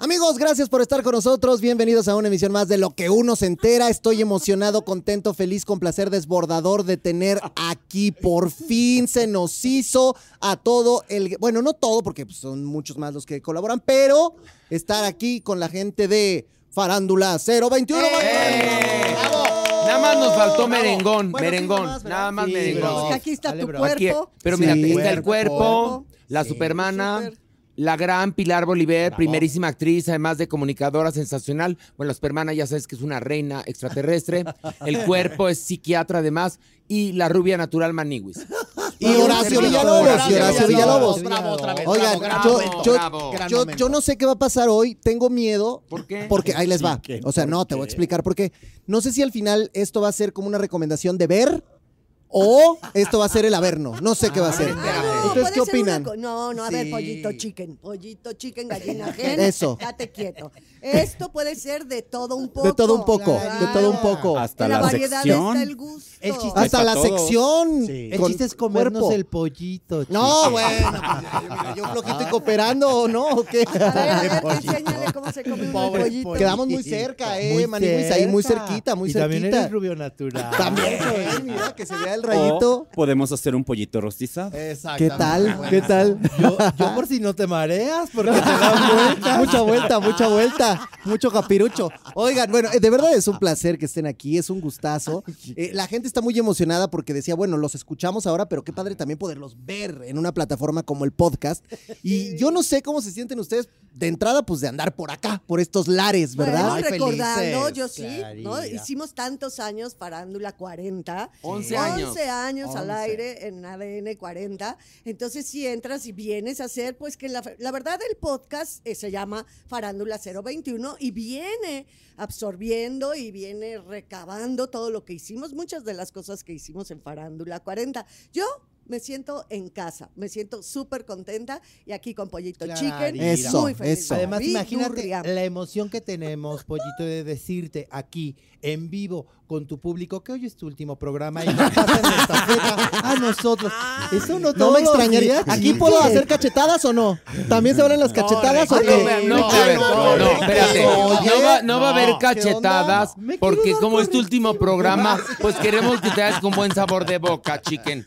Amigos, gracias por estar con nosotros. Bienvenidos a una emisión más de Lo que uno se entera. Estoy emocionado, contento, feliz, con placer desbordador de tener aquí. Por fin se nos hizo a todo el. Bueno, no todo, porque pues, son muchos más los que colaboran, pero estar aquí con la gente de Farándula 021. ¡Eh! Nada más nos faltó merengón, Bueno, ¿quién merengón. más? Nada más Sí, merengón. aquí está Dale, tu. Aquí- cuerpo. pero Sí. mira, está el Cuerpo. cuerpo, la Sí, supermana. La gran Pilar Bolívar, primerísima actriz, además de comunicadora sensacional. Bueno, la supermana ya sabes que es una reina extraterrestre. El cuerpo es psiquiatra además. Y la rubia natural Maniwis. Y Horacio Villalobos. Y Horacio Villalobos. Bravo otra vez. Oigan, bravo, yo, bravo, yo, bravo. Gran yo, momento. yo no sé qué va a pasar hoy. Tengo miedo. ¿Por qué? Porque ahí les va. O sea, ¿Por no, te voy a explicar por qué. No sé si al final esto va a ser como una recomendación de ver o esto va a ser el averno. No sé qué va a ser. ¿Ustedes qué opinan? No, no, a ver, pollito chicken. Pollito chicken, gallina gen. Eso. Date quieto. Esto puede ser de todo un poco. De todo un poco, Claro. de todo un poco. Hasta En la, la variedad sección. está el gusto. El chiste Hasta la todos. sección. Sí. El con chiste es comernos cuerpo. el pollito. No, chico. bueno. pues, mira, yo flojito y cooperando, ¿o ¿no? ¿O qué? A ver, a ver, enséñale cómo se come Pobre pollito. pollito. Quedamos muy cerca, eh, Muy Maniwis, ahí muy cerca. cerquita, muy y cerquita. también eres rubio natural. También, eh, mira, que se vea el rayito. O podemos hacer un pollito rostizado. ¿Qué tal? ¿Qué tal? Yo, yo por si no te mareas, porque te dan vuelta. mucha vuelta, mucha vuelta, mucho capirucho. Oigan, bueno, eh, de verdad es un placer que estén aquí, es un gustazo. Eh, la gente está muy emocionada porque decía, bueno, los escuchamos ahora, pero qué padre también poderlos ver en una plataforma como el podcast. Y yo no sé cómo se sienten ustedes de entrada, pues de andar por acá, por estos lares, ¿verdad? Bueno, Ay, recordando, felices, yo sí, ¿no? Hicimos tantos años Farándula 40. 11 años. 11 años al 11. aire en ADN 40. Entonces, si entras y vienes a hacer, pues que la, la verdad el podcast eh, se llama Farándula 021 y viene absorbiendo y viene recabando todo lo que hicimos, muchas de las cosas que hicimos en Farándula 40. Yo me siento en casa, me siento súper contenta y aquí con Pollito Chicken. Eso, muy feliz. eso. Además, imagínate la emoción que tenemos, Pollito, de decirte aquí, en vivo, con tu público, que hoy es tu último programa y nos pasan a nosotros. Eso no No me extrañaría. ¿Aquí puedo hacer cachetadas o no? ¿También se valen las cachetadas o Ah, qué? No, no, no, no, espérate. Oye, No va, no va a haber no, ¿qué cachetadas porque como es tu último programa, pues queremos que te hagas con buen sabor de boca, chicken.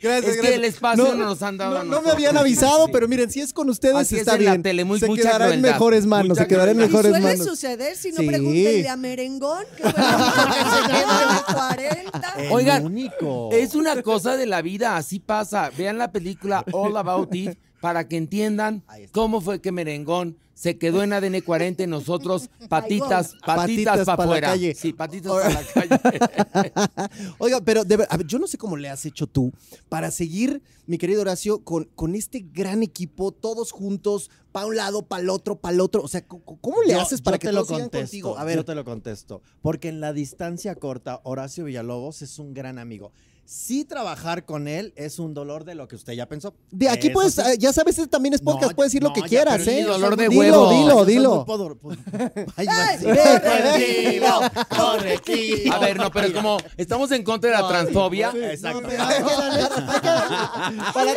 Gracias, Es que el espacio no nos han dado No, me habían avisado, Sí. pero miren, si es con ustedes está bien. tele, muy- se quedará en mejores manos, se quedará en mejores suele manos. suceder, si no pregúntenle a Merengón, que fue el 40. El Oigan, único. Es una cosa de la vida, así pasa. Vean la película All About It para que entiendan cómo fue que Merengón se quedó en ADN 40 y nosotros patitas, Patitas patitas pa' para afuera. Sí, patitas para la calle. Oiga, pero de ver- a ver, yo no sé cómo le has hecho tú para seguir, mi querido Horacio, con, con este gran equipo, todos juntos, para un lado, para el otro, para el otro. O sea, ¿cómo le Yo- haces para yo que te lo contesto, contigo? A ver, Yo te lo contesto. Porque en la distancia corta, Horacio Villalobos es un gran amigo. Sí trabajar con él es un dolor de lo que usted ya pensó. de aquí Eso pues, sí. eh, ya sabes, este también es podcast, No, puedes decir lo que ya, quieras, ¿eh? dolor de Dilo, huevo. dilo, dilo. pues, correctivo. A ver, no, pero como estamos en contra de la transfobia, Exacto. ¿Para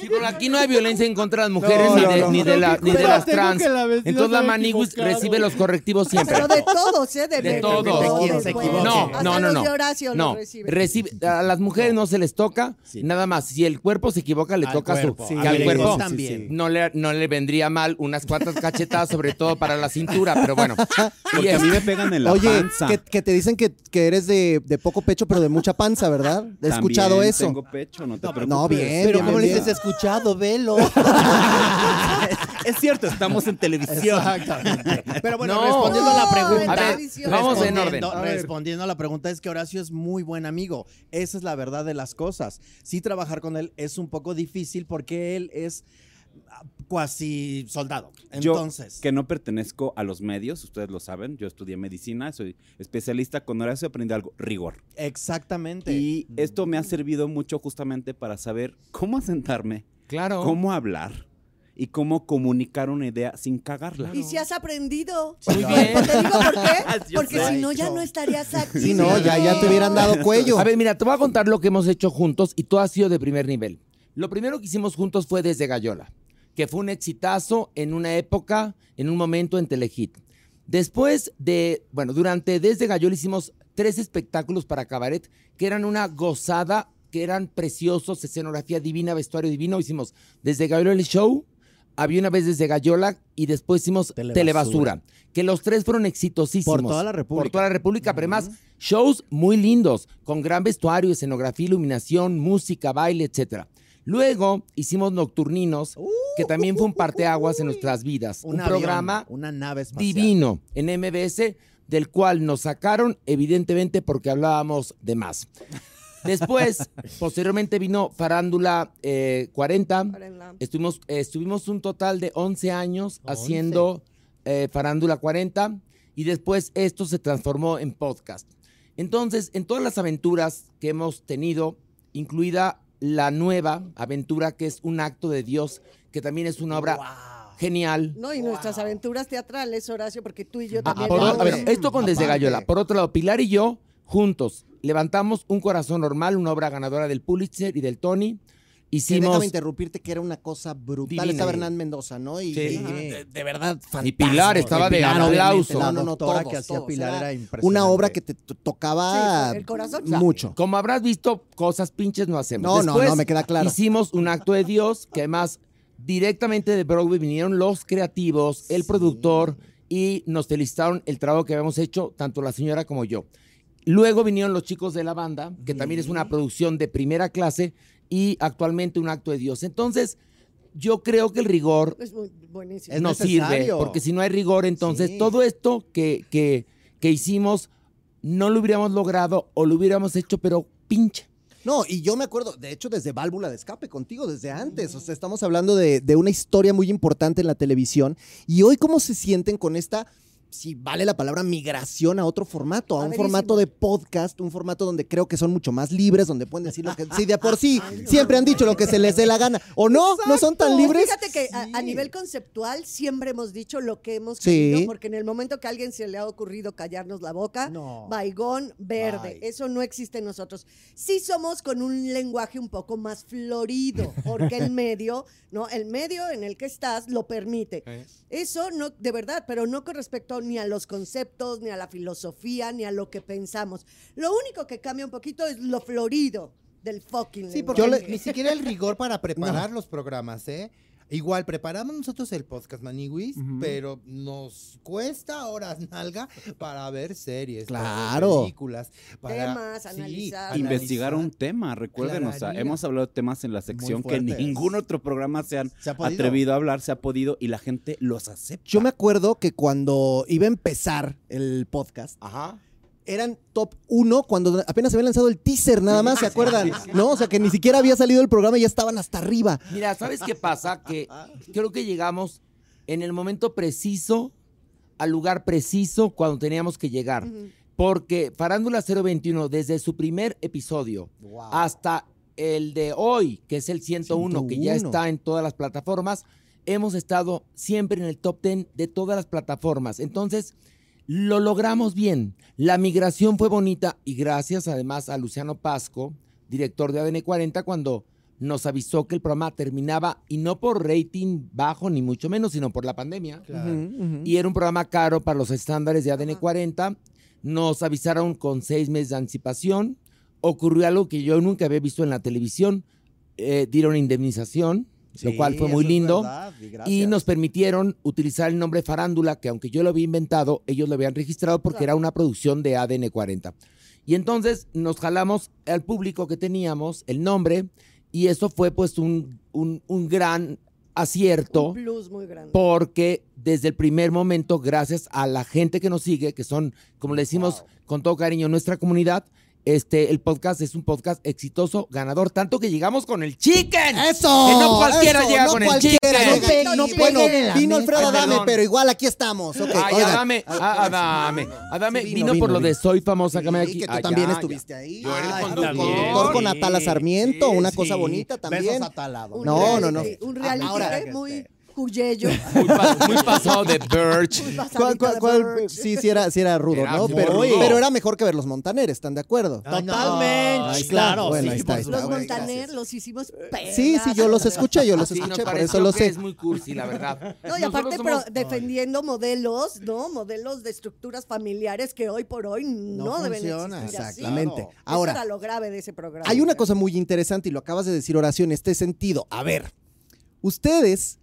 sí, pero aquí no hay violencia en contra de las mujeres No, ni, de, no. ni de, la- ni de las trans. la Entonces la equivocado. recibe los correctivos siempre. Pero de todos, ¿eh? De, De de- todos. de De quien todos, se pues. equivoque. No, no, no, no. de Horacio no, los reciben. recibe, a las mujeres no se les toca, Sí. nada más. Si el cuerpo se equivoca, le Al toca cuerpo, su. sí, al cuerpo también. no, le, no le vendría mal unas cuantas cachetadas, sobre todo para la cintura, pero bueno. Porque a mí me pegan en la Oye, panza. que, que te dicen que, que eres de, de poco pecho, pero de mucha panza, ¿verdad? He También escuchado eso. Tengo pecho, no te preocupes. No, bien, Pero bien, como le bien. dices, escuchado, velo. Es cierto, estamos en televisión. Exactamente. Pero bueno, No. respondiendo a la pregunta. A ver, vamos en orden. A ver. Respondiendo a la pregunta, es que Horacio es muy buen amigo. Esa es la verdad de las cosas. Sí, trabajar con él es un poco difícil porque él es ah, cuasi soldado. Yo, Entonces, que no pertenezco a los medios, ustedes lo saben, yo estudié medicina, soy especialista con Horacio, aprendí algo, rigor. exactamente. Y esto me ha servido mucho justamente para saber cómo asentarme, Claro. cómo hablar y cómo comunicar una idea sin cagarla. Y si has aprendido. Muy bien. Te digo por qué. Porque si no, ya no estarías aquí. Sí, no, ya, ya te hubieran dado cuello. A ver, mira, te voy a contar lo que hemos hecho juntos y todo ha sido de primer nivel. Lo primero que hicimos juntos fue desde Gallola. que fue un exitazo en una época, en un momento en Telehit. Después de, bueno, durante Desde Gayol hicimos tres espectáculos para cabaret que eran una gozada, que eran preciosos, escenografía divina, vestuario divino. Hicimos Desde Gayol el show, había una vez Desde Gallola y después hicimos Telebasura. Telebasura, que los tres fueron exitosísimos. Por toda la República. Por toda la República, pero además shows muy lindos, con gran vestuario, escenografía, iluminación, música, baile, etcétera. Luego hicimos Nocturninos, que también fue un parteaguas en nuestras vidas. Un, avión, programa una nave espacial. divino en MBS, del cual nos sacaron, evidentemente, porque hablábamos de más. Después, posteriormente vino Farándula eh, 40. Farándula. Estuvimos, eh, estuvimos un total de 11 años 11. haciendo eh, Farándula 40 y después esto se transformó en podcast. Entonces, en todas las aventuras que hemos tenido, incluida la nueva aventura que es Un acto de Dios, que también es una obra genial. No, y nuestras aventuras teatrales, Horacio, porque tú y yo Ah, también. por a ver, esto con Desde Aparte. Gallola. Por otro lado, Pilar y yo, juntos, levantamos Un Corazón Normal, una obra ganadora del Pulitzer y del Tony. Que Hicimos... déjame interrumpirte que era una cosa brutal. Divina. Estaba Hernán Mendoza, ¿no? Y, Sí. y de, de verdad, Y Pilar estaba de Pilar, aplauso. No, no, no, todos, que hacía todos. Pilar Era era impresionante. Una obra que te to- tocaba Sí, el corazón. mucho. Como habrás visto, cosas pinches no hacemos. No, no, Después no, me queda claro. Hicimos un acto de Dios que además directamente de Broadway vinieron los creativos, el productor y nos felicitaron el trabajo que habíamos hecho, tanto la señora como yo. Luego vinieron los chicos de la banda, que también es una producción de primera clase y actualmente un acto de Dios. Entonces, yo creo que el rigor Es muy buenísimo. Es no necesario. sirve, porque si no hay rigor, entonces Sí. todo esto que, que, que hicimos no lo hubiéramos logrado o lo hubiéramos hecho, pero pinche. No, y yo me acuerdo, de hecho, desde Válvula de Escape contigo, desde antes. O sea, estamos hablando de, de una historia muy importante en la televisión. Y hoy, ¿cómo se sienten con esta, si vale la palabra, migración a otro formato? A un Padrísimo. formato de podcast, un formato donde creo que son mucho más libres, donde pueden decir lo que. Sí, de por sí, siempre han dicho lo que se les dé la gana. ¿O no? ¿No son tan libres? Fíjate que a, a nivel conceptual siempre hemos dicho lo que hemos Sí. querido, porque en el momento que a alguien se le ha ocurrido callarnos la boca, No. baigón verde, Bye. eso no existe en nosotros. Sí somos con un lenguaje un poco más florido, porque el medio, ¿no? El medio en el que estás lo permite. Eso no, de verdad, pero no con respecto ni a los conceptos, ni a la filosofía, ni a lo que pensamos. Lo único que cambia un poquito es lo florido del fucking Sí, porque ni siquiera el rigor para preparar los programas, ¿eh? Igual, preparamos nosotros el podcast Maniwis, pero nos cuesta horas nalga para ver series, para ver Claro. películas, para Temas, sí, analizar. Investigar un tema, recuerden, o sea, Clararía. hemos hablado de temas en la sección que ningún otro programa se han Se ha podido. atrevido a hablar, se ha podido y la gente los acepta. Yo me acuerdo que cuando iba a empezar el podcast, Ajá. Eran top 1 cuando apenas se había lanzado el teaser, nada más, ¿se acuerdan? ¿No? O sea, que ni siquiera había salido el programa y ya estaban hasta arriba. Mira, ¿sabes qué pasa? Que creo que llegamos en el momento preciso, al lugar preciso cuando teníamos que llegar. Porque Farándula 021, desde su primer episodio hasta el de hoy, que es el 101, que ya 101. está en todas las plataformas, hemos estado siempre en el top 10 de todas las plataformas. Entonces, lo logramos bien. La migración fue bonita y gracias además a Luciano Pasco, director de ADN 40, cuando nos avisó que el programa terminaba y no por rating bajo ni mucho menos, sino por la pandemia. Claro. Y era un programa caro para los estándares de ADN 40. Nos avisaron con seis meses de anticipación. Ocurrió algo que yo nunca había visto en la televisión. Eh, dieron indemnización, lo cual fue muy lindo. verdad, y nos permitieron utilizar el nombre Farándula, que aunque yo lo había inventado, ellos lo habían registrado porque era una producción de ADN 40. Y entonces nos jalamos al público que teníamos, el nombre, y eso fue pues un, un- un gran acierto Un plus muy grande. porque desde el primer momento, gracias a la gente que nos sigue, que son, como le decimos con todo cariño, nuestra comunidad, este, el podcast es un podcast exitoso, ganador, tanto que llegamos con el chicken. ¡Eso! Que no cualquiera eso, llega no con el cualquiera chicken. llega No pe- aquí. no bueno, vino. Alfredo Adame, pero igual aquí estamos. Ok, Ay, oigan. Adame, ah, Adame, Adame, Sí, vino, por lo de Soy Famosa, que Sí, aquí. que tú Ah, también ya, estuviste ya. ahí. Yo era el conductor. con Atala Sarmiento, sí, una sí. cosa bonita también. Besos No, no, no. Un reality Ahora- que muy... Cuyello. Muy, pa- muy pasado de Birch. Muy ¿Cuál- pasadito cuál- de cuál- Birch. sí, sí era, sí era rudo, Era ¿no? muy Pero, rudo. pero era mejor que ver los Montaner, ¿están de acuerdo? Ay, no. Totalmente, Ahí está. claro. Bueno, sí, ahí está, por ahí está. Los supuesto. Montaner los hicimos Sí, sí, yo los pedazos. escuché, yo los Sí, nos escuché, por pareció eso lo que sé. es muy cursi, la verdad. No, y Nosotros aparte, somos- pero defendiendo modelos, ¿no? Modelos de estructuras familiares que hoy por hoy no, No deben funciona, existir así. Exactamente. Eso Ahora, era lo grave de ese programa. Hay una cosa muy interesante y lo acabas de decir, Horacio, en este sentido. A ver, ustedes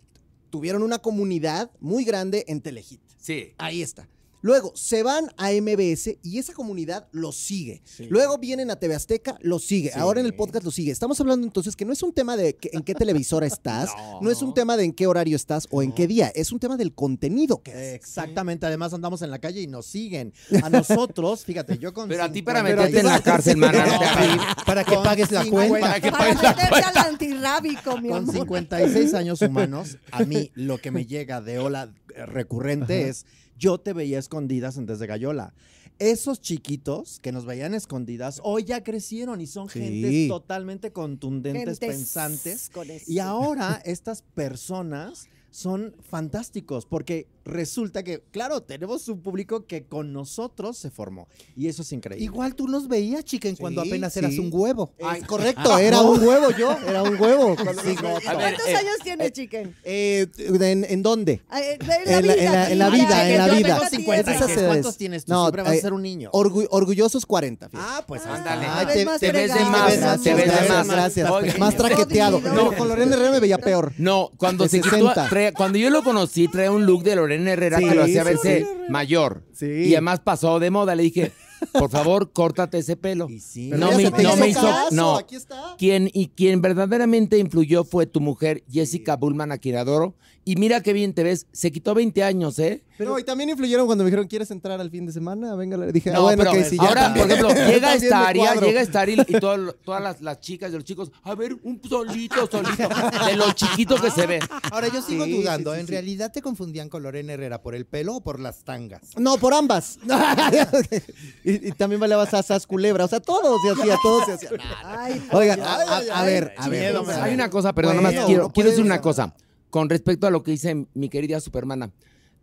tuvieron una comunidad muy grande en Telehit. Sí. Ahí está. Luego se van a MBS y esa comunidad los sigue. Luego vienen a TV Azteca, los sigue. Ahora en el podcast los sigue. Estamos hablando entonces que no es un tema de que- en qué televisora estás, no. es un tema de en qué horario estás o en qué día, es un tema del contenido que haces. Exactamente, además andamos en la calle y nos siguen. A nosotros, fíjate, yo con Pero a ti para 50 meterte en la cárcel, mana, no. Para que Con pagues la 50. cuenta. Para que Para pagues la meterte al antirrábico, mi Con amor. 56 años humanos, a mí lo que me llega de ola recurrente es, yo te veía escondidas en Desde Gallola. Esos chiquitos que nos veían escondidas, hoy ya crecieron y son Sí. gentes totalmente contundentes, Gentes pensantes. Y ahora estas personas son fantásticos porque resulta que, claro, tenemos un público que con nosotros se formó y eso es increíble. Igual tú nos veías, chiquen, cuando Sí, apenas sí. eras un huevo. Es correcto, era un huevo yo, era un huevo. Ver, ¿Cuántos eh, años tiene, chiquen? Eh, ¿en, en dónde? Eh, en la- en la- en la sí, vida, en la vida. tengo Esas 56. edades. ¿Cuántos tienes tú? No, Siempre vas eh, a ser un niño. Orgu- orgullosos 40. fíjate. Ah, pues Ándale. Ah, Ay, te- ves de más, te ves de más. gracias. Más traqueteado. No, con Lorena Herrera me veía peor. No, cuando De se quitó, 60. traía- cuando yo lo conocí, traía un look de Lorena Herrera Sí, que lo hacía verse mayor. Sí. Y además pasó de moda. Le dije, por favor, córtate ese pelo. Y sí. No me, no hizo, caso, no. Aquí está. Quien, y quien verdaderamente influyó fue tu mujer, Jessica Bullman, a quien adoro. Y mira qué bien te ves. Se quitó 20 años, ¿eh? Pero y también influyeron cuando me dijeron, ¿quieres entrar al fin de semana? Venga, le dije, ah, No, bueno, pero ok, sí, ya ahora, también. por ejemplo, llega esta área, llega esta área y todo todas las, las chicas y los chicos, a ver, un solito, solito, de lo chiquito que se ve. Ahora yo sigo Sí, dudando, sí, sí, ¿en sí. realidad te confundían con Lorena Herrera por el pelo o por las tangas? No, por ambas. y, y también bailaba Sasas Culebra. O sea, todo se hacía, todo se hacía. Ay, Oigan, a, a- a ver, a ver. Hay una cosa, perdón, nada más Bueno, quiero, no quiero decir una cosa. Con respecto a lo que dice mi querida Supermana.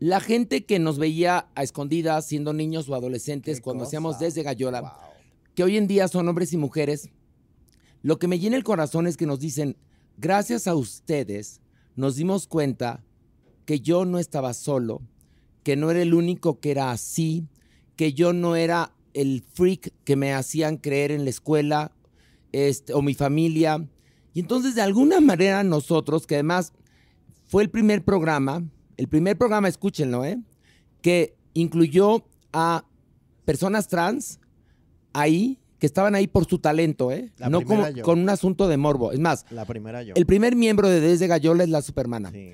La gente que nos veía a escondidas siendo niños o adolescentes Qué cuando cosa. hacíamos desde Gallola, que hoy en día son hombres y mujeres, lo que me llena el corazón es que nos dicen, gracias a ustedes nos dimos cuenta que yo no estaba solo, que no era el único que era así, que yo no era el freak que me hacían creer en la escuela este, o mi familia. Y entonces de alguna manera nosotros, que además fue el primer programa, el primer programa, escúchenlo, ¿eh? que incluyó a personas trans ahí, que estaban ahí por su talento, ¿eh? La no como, yo. con un asunto de morbo. Es más, La primera yo. el primer miembro de Desde Gallola es la Supermana. Sí.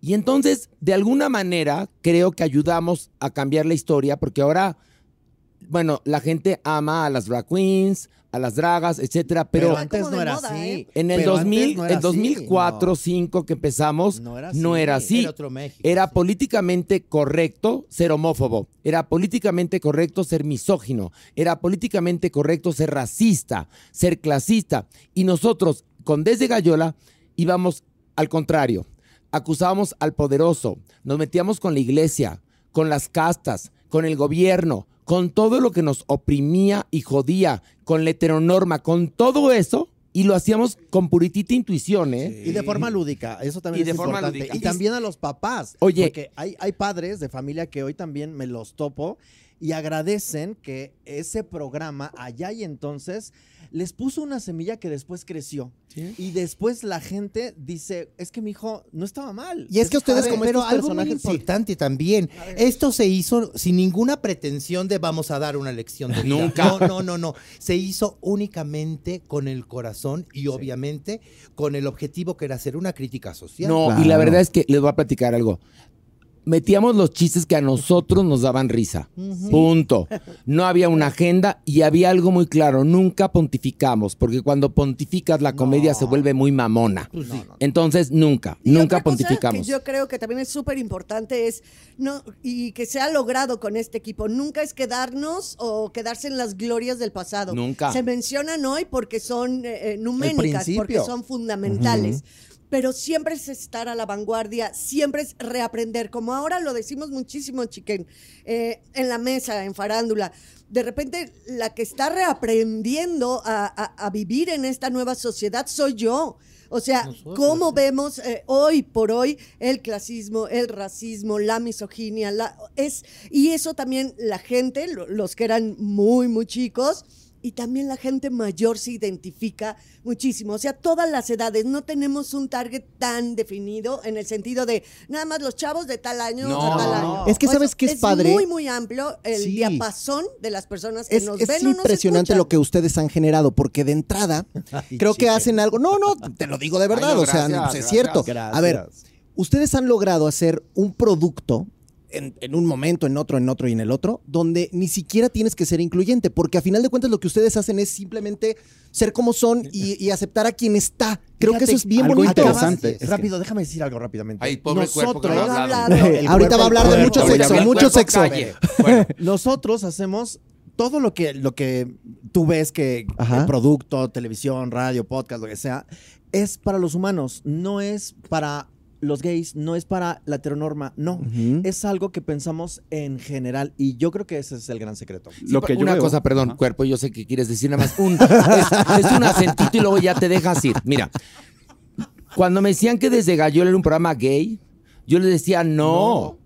Y entonces, de alguna manera, creo que ayudamos a cambiar la historia, porque ahora, bueno, la gente ama a las drag queens, a las dragas, etcétera, pero, Pero antes como no era moda, así. ¿eh? en el Pero 2000, antes no era en 2004, así. 2005 que empezamos, No era no así. era así. Era otro México. Era sí. políticamente correcto ser homófobo. Era políticamente correcto ser misógino. Era políticamente correcto ser racista, ser clasista. Y nosotros, con Desde Gallola, íbamos al contrario. Acusábamos al poderoso. Nos metíamos con la iglesia, con las castas, con el gobierno, con todo lo que nos oprimía y jodía, con la heteronorma, con todo eso. Y lo hacíamos con puritita intuición, ¿eh? Y de forma lúdica, eso también Y de es forma importante. lúdica. Y también a los papás. Oye. Porque hay, hay padres de familia que hoy también me los topo y agradecen que ese programa allá y entonces les puso una semilla que después creció. Y después la gente dice, es que mi hijo no estaba mal. Y es que ustedes ver, como pero estos algo muy sí. importante también. Esto se hizo sin ninguna pretensión de vamos a dar una lección de vida. Nunca. No, no, no, no. Se hizo únicamente con el corazón y obviamente con el objetivo que era hacer una crítica social. No, y la verdad es que les voy a platicar algo. Metíamos los chistes que a nosotros nos daban risa. Punto. No había una agenda y había algo muy claro. Nunca pontificamos, porque cuando pontificas la comedia se vuelve muy mamona. Entonces, nunca, Y nunca otra cosa pontificamos. Que yo creo que también es súper importante es, no, y que se ha logrado con este equipo, nunca es quedarnos o quedarse en las glorias del pasado. Nunca. Se mencionan hoy porque son eh, eh, numéricas, principio. porque son fundamentales. Pero siempre es estar a la vanguardia, siempre es reaprender, como ahora lo decimos muchísimo, chiquen, eh, en la mesa, en farándula. De repente, la que está reaprendiendo a, a- a vivir en esta nueva sociedad soy yo. O sea, Nosotros, ¿cómo sí. vemos eh, hoy por hoy el clasismo, el racismo, la misoginia? La, es, y eso también la gente, lo- los que eran muy, muy chicos, y también la gente mayor se identifica muchísimo. O sea, todas las edades, no tenemos un target tan definido en el sentido de nada más los chavos de tal año No. a tal año. Es que O ¿sabes sea, qué es padre? muy, muy amplio el Sí. diapasón de las personas que Es, nos es ven o nos impresionante lo que ustedes han generado, porque de entrada Ay, creo que hacen algo. No, no, te lo digo de verdad, Ay, no, o sea, pues, es gracias. cierto. Gracias. A ver, ustedes han logrado hacer un producto en, en un momento, en otro, en otro y en el otro, donde ni siquiera tienes que ser incluyente, porque a final de cuentas lo que ustedes hacen es simplemente ser como son y, y aceptar a quien está. Creo que eso es bien bonito. interesante. Es que- rápido, déjame decir algo rápidamente. Ay, pobre cuerpo que no Nosotros. El Ahorita va a cuerpo, hablar de mucho cuerpo, sexo, mucho cuerpo sexo. Bueno, Nosotros hacemos todo lo que, lo que tú ves que Ajá. el producto, televisión, radio, podcast, lo que sea, es para los humanos, no es para los gays, no es para la heteronorma, no. Es algo que pensamos en general y yo creo que ese es el gran secreto. Lo que yo una veo- cosa, perdón, cuerpo, yo sé que quieres decir nada más un. Es, es un acentito y luego ya te dejas ir. Mira, cuando me decían que desde Gallola era un programa gay, yo les decía no.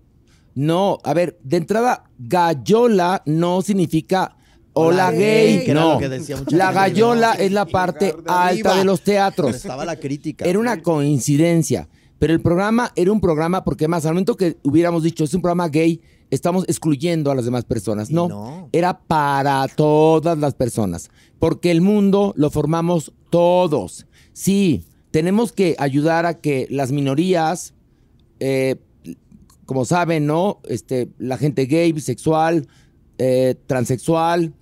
No, a ver, de entrada, Gallola no significa hola, Hola, gay. gay. No. lo que decía mucha La gente. Gallola es la parte alta de los Pero teatros. estaba la crítica. Era una coincidencia. Pero el programa era un programa, porque más, al momento que hubiéramos dicho es un programa gay, estamos excluyendo a las demás personas. No. era para todas las personas. Porque el mundo lo formamos todos. Sí, tenemos que ayudar a que las minorías, eh, como saben, ¿no? Este, la gente gay, bisexual, eh, transexual,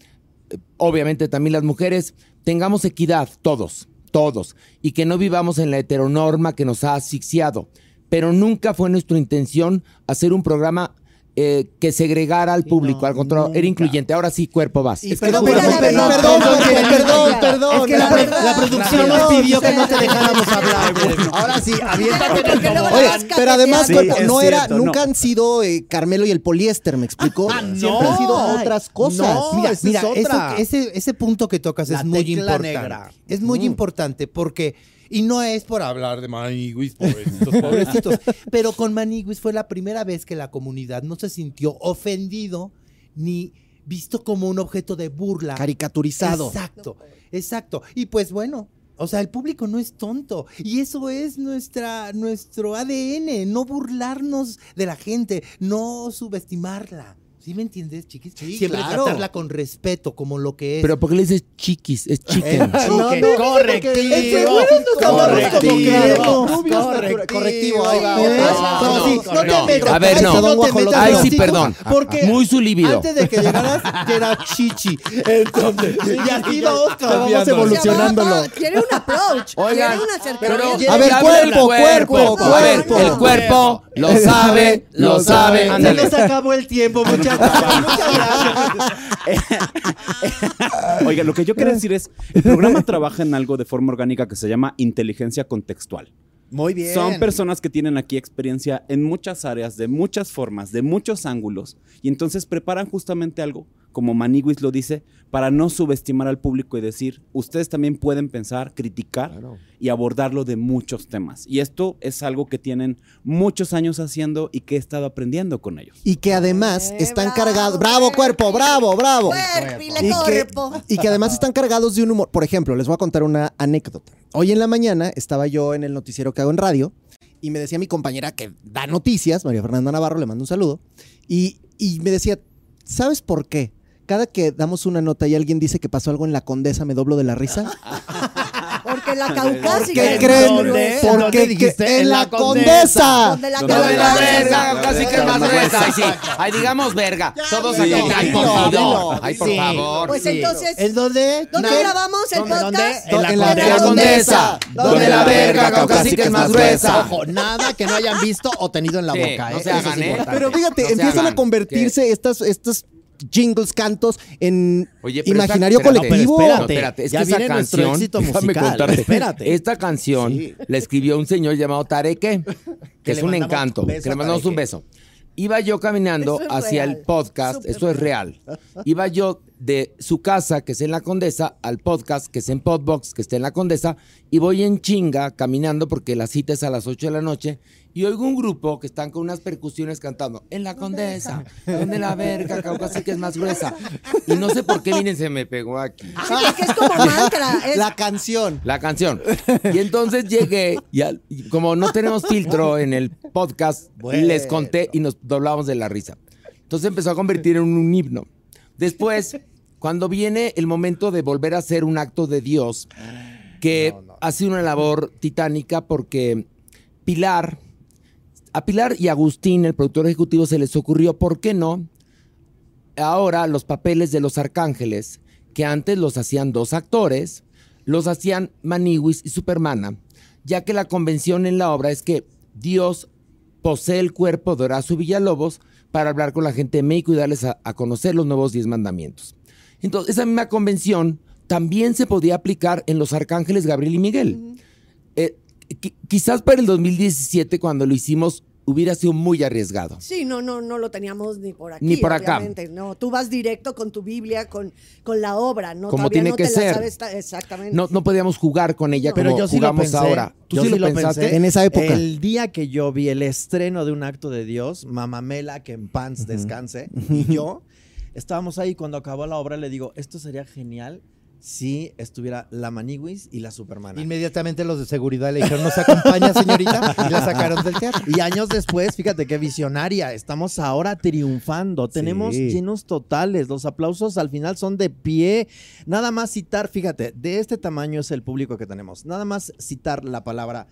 eh, obviamente también las mujeres, tengamos equidad, todos, todos, y que no vivamos en la heteronorma que nos ha asfixiado. Pero nunca fue nuestra intención hacer un programa eh, que segregara al público, al contrario, era incluyente. Ahora sí, cuerpo vas. Y Es que no, perdón, mira, perdón, la perdón, perdón, la perdón, perdón. Es que la no. verdad- La producción nos pidió que no te dejáramos hablar. Ahora sí, aviéntate Oye, vas pero además, cuerpo, Sí, es no era, cierto, nunca no. han sido eh, Carmelo y el poliéster, ¿me explicó? Siempre han sido Ay, otras cosas. no. Mira, mira, es otra. eso- ese, ese punto que tocas La es muy importante. negra. Es muy Mm. importante porque, y no es por hablar de Maniguis, pobrecitos, pobrecitos, pero con Maniguis fue la primera vez que la comunidad no se sintió ofendido ni visto como un objeto de burla. Caricaturizado. Exacto, exacto. Y pues bueno, o sea, el público no es tonto. Y eso es nuestra, nuestro ADN, no burlarnos de la gente, no subestimarla. ¿Sí me entiendes, chiquis? Sí, Siempre claro. tratarla con respeto, como lo que es. Pero ¿por qué le dices chiquis? Es chicken. No, no, correctivo. Correctivo. Correctivo. Correctivo, ahí va. Eh, otra. no, sí, te metas, A ver, no. Ay, sí, perdón. Porque Muy su libido. antes de que llegaras, que era chichi. Entonces, y así vamos cambiando. evolucionándolo. Va- Quiere un approach. Oigan, quiere un acercamiento. pero A ver, cuerpo, cuerpo, cuerpo. el cuerpo lo sabe, lo sabe. Se nos acabó el tiempo, muchachos. Oiga, lo que yo quiero decir es, el programa trabaja en algo de forma orgánica que se llama inteligencia contextual. Muy bien. Son personas que tienen aquí experiencia en muchas áreas, de muchas formas, de muchos ángulos, y entonces preparan justamente algo, como Maniguis lo dice, para no subestimar al público y decir, ustedes también pueden pensar, criticar y abordarlo de muchos temas. Y esto es algo que tienen muchos años haciendo y que he estado aprendiendo con ellos. Y que además Eh, están bravo, cargados. ¡Bravo, cuerpo! ¡Bravo, bravo! Cuerpile, Y que, cuerpo. y que además están cargados de un humor. Por ejemplo, les voy a contar una anécdota. Hoy en la mañana estaba yo en el noticiero que hago en radio y me decía mi compañera que da noticias, María Fernanda Navarro, le mando un saludo, y, y me decía, ¿sabes por qué? Cada que damos una nota y alguien dice que pasó algo en la condesa, me doblo de la risa. Porque la caucásica ¿Qué creen? Porque ¿Dónde dijiste? en la condesa. Donde la caucásica- verga, casi que es más gruesa. Ay, sí. Ay, digamos verga. Todos aquí. Ay, por favor. Ay, por Sí. favor. Pues sí. entonces, ¿En dónde? ¿dónde grabamos el podcast? En la condesa. Donde la verga caucásica es más gruesa. Ojo, nada que no hayan visto o tenido en la Sí, boca. ¿eh? se Eso es hagan, ¿eh? Pero fíjate, empiezan a convertirse estas, estas jingles, cantos en Oye, pero imaginario esa- espérate, colectivo. pero espérate, es Ya que esa viene nuestro canción, éxito déjame musical, contarte, espérate. esta canción Sí. la escribió un señor llamado Tareque, que es le un mandamos encanto, beso que le a mandamos un Tareque. beso. Iba yo caminando Eso es hacia real, el podcast, súper eso es real. Iba yo de su casa, que es en la Condesa, al podcast, que es en Podbox, que está en la Condesa, y voy en chinga caminando porque la cita es a las 8 de la noche, y oigo un grupo que están con unas percusiones cantando, en la Condesa, donde la verga, caucásica que es más gruesa. Y no sé por qué, miren, se me pegó aquí. Sí, porque es como mantra. es- La canción. La canción. Y entonces llegué, y, al- y como no tenemos filtro en el podcast, les conté y nos doblamos de la risa. Entonces empezó a convertir en un himno. Después, cuando viene el momento de volver a hacer un acto de Dios, que ha sido una labor titánica porque Pilar, a Pilar y Agustín, el productor ejecutivo, se les ocurrió, ¿por qué no? Ahora los papeles de los arcángeles, que antes los hacían dos actores, los hacían Maniwis y Supermana, ya que la convención en la obra es que Dios posee el cuerpo de Horacio Villalobos para hablar con la gente de México y darles a, conocer los nuevos diez mandamientos. Entonces, esa misma convención también se podía aplicar en los arcángeles Gabriel y Miguel. Quizás para el 2017, cuando lo hicimos, hubiera sido muy arriesgado. Sí, no, no, no lo teníamos ni por aquí. Ni por acá. No, tú vas directo con tu Biblia, con, con la obra, ¿no? Como Todavía tiene no que te la ser. sabes ta- exactamente. No, no podíamos jugar con ella Pero como yo sí lo jugamos pensé. ahora. ¿Tú yo sí, lo lo pensaste? pensé. En esa época. El día que yo vi el estreno de un acto de Dios, Mamamela, que en pants descanse, y yo estábamos ahí cuando acabó la obra, le digo, esto sería genial si estuviera la Maniwis y la Supermana. Inmediatamente los de seguridad le dijeron, ¿nos acompaña, señorita? Y la sacaron del teatro. Y años después, fíjate qué visionaria, estamos ahora triunfando, tenemos Sí. llenos totales, los aplausos al final son de pie. Nada más citar, fíjate, de este tamaño es el público que tenemos, nada más citar la palabra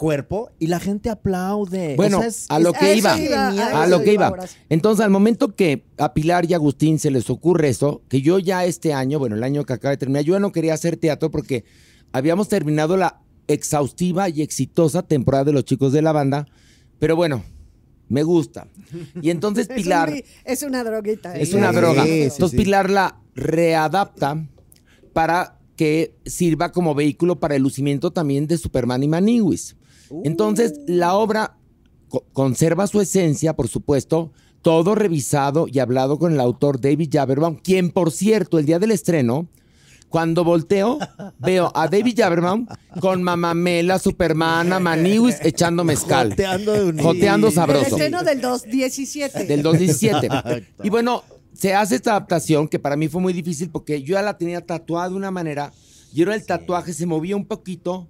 cuerpo y la gente aplaude. Bueno, O sea, es- a lo es- que iba, iba, a lo que iba. Entonces, al momento que a Pilar y Agustín se les ocurre eso, que yo ya este año, bueno, el año que acaba de terminar, yo ya no quería hacer teatro porque habíamos terminado la exhaustiva y exitosa temporada de los chicos de la banda, pero bueno, me gusta. Y entonces Es un Pilar... es una droguita. Es ¿eh? una Sí, droga. sí, Entonces sí. Pilar la readapta para que sirva como vehículo para el lucimiento también de Superman y Maniwis. Entonces la obra co- conserva su esencia, por supuesto, todo revisado y hablado con el autor David Jaberbaum, quien por cierto el día del estreno, cuando volteo, veo a David Jaberbaum con Mamamela, Supermana, Maniwis echando mezcal. Joteando de un- Joteando El sabroso estreno del 217. del 2017. y bueno, se hace esta adaptación que para mí fue muy difícil porque yo ya la tenía tatuada de una manera y ahora el tatuaje se movía un poquito,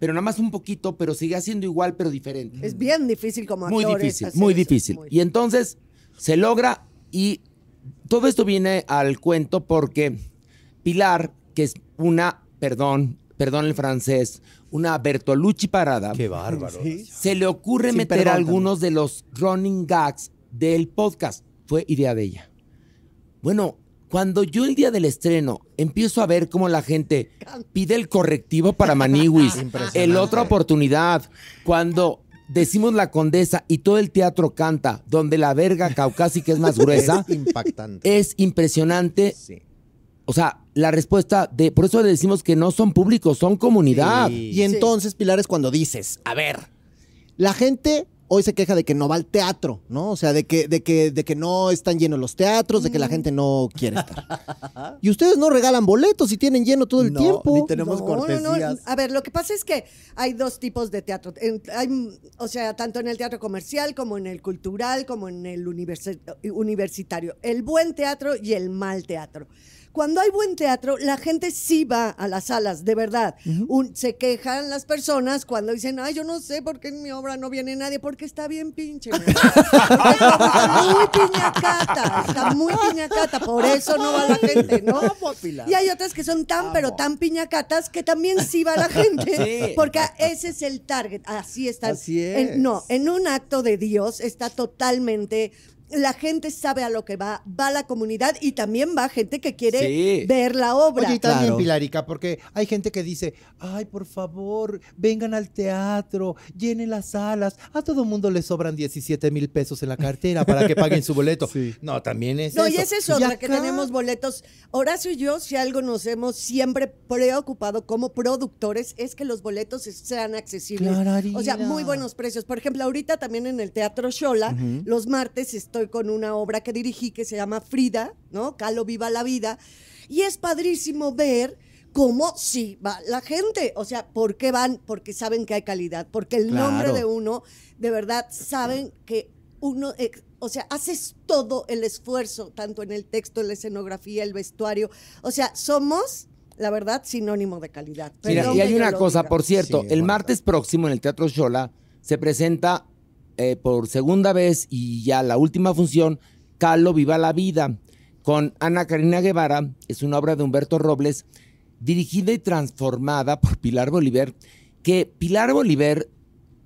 pero nada más un poquito, pero seguía siendo igual, pero diferente. Es bien difícil como Muy difícil, hacer muy difícil. muy- Y entonces se logra y todo esto viene al cuento porque Pilar, que es una, perdón, perdón el francés, una Bertolucci parada, Qué bárbaro. se le ocurre Sin meter perdón algunos de los running gags del podcast. Fue idea de ella. Bueno, cuando yo el día del estreno empiezo a ver cómo la gente pide el correctivo para Maniwis, el otra oportunidad, cuando decimos la condesa y todo el teatro canta, donde la verga caucásica es más gruesa, Es impactante. es impresionante. Sí. O sea, la respuesta de, por eso le decimos que no son públicos, son comunidad. Sí. Y entonces, Pilar, es cuando dices, a ver, la gente hoy se queja de que no va al teatro, ¿no? O sea, de que, de que, de que no están llenos los teatros, de que la gente no quiere estar. Y ustedes no regalan boletos y tienen lleno todo el No, tiempo. ni tenemos No, no, no. cortesías. A ver, lo que pasa es que hay dos tipos de teatro. En- hay, mm, o sea, tanto en el teatro comercial como en el cultural, como en el universi- universitario. El buen teatro y el mal teatro. Cuando hay buen teatro, la gente sí va a las salas, de verdad. Un- se quejan las personas cuando dicen, ay, yo no sé por qué en mi obra no viene nadie, porque está bien pinche. güey". está muy piñacata, está muy piñacata, por eso no va la gente, ¿no? Y hay otras que son tan, pero tan piñacatas que también sí va la gente. Sí. Porque ese es el target. Así está. Así En- es. no, en un acto de Dios está totalmente la gente sabe a lo que va, va la comunidad y también va gente que quiere Sí. ver la obra. Oye, y también, Claro. Pilarica, porque hay gente que dice, ay, por favor, vengan al teatro, llenen las salas. A todo mundo le sobran 17 mil pesos en la cartera para que paguen su boleto. No, también es No, eso. y esa es otra, que tenemos boletos. Horacio y yo, si algo nos hemos siempre preocupado como productores, es que los boletos sean accesibles. Clararira. O sea, muy buenos precios. Por ejemplo, ahorita también en el Teatro Shola, los martes estoy con una obra que dirigí que se llama Frida, ¿no? Calo Viva la Vida. Y es padrísimo ver cómo sí va la gente. O sea, ¿por qué van? Porque saben que hay calidad. Porque el nombre de uno, de verdad, saben que uno, eh, o sea, haces todo el esfuerzo, tanto en el texto, en la escenografía, el vestuario. O sea, somos, la verdad, sinónimo de calidad. Mira, y hay una cosa, diga. por cierto, Sí, el bueno. martes próximo en el Teatro Shola se presenta eh, por segunda vez y ya la última función, Calo Viva la Vida, con Ana Karina Guevara, es una obra de Humberto Robles, dirigida y transformada por Pilar Bolívar, que Pilar Bolívar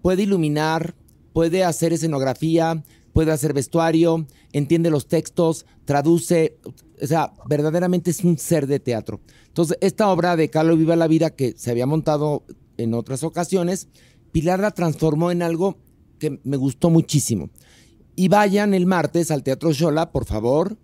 puede iluminar, puede hacer escenografía, puede hacer vestuario, entiende los textos, traduce, o sea, verdaderamente es un ser de teatro. Entonces, esta obra de Carlos Viva la Vida que se había montado en otras ocasiones, Pilar la transformó en algo que me gustó muchísimo. Y vayan el martes al Teatro Shola, por favor,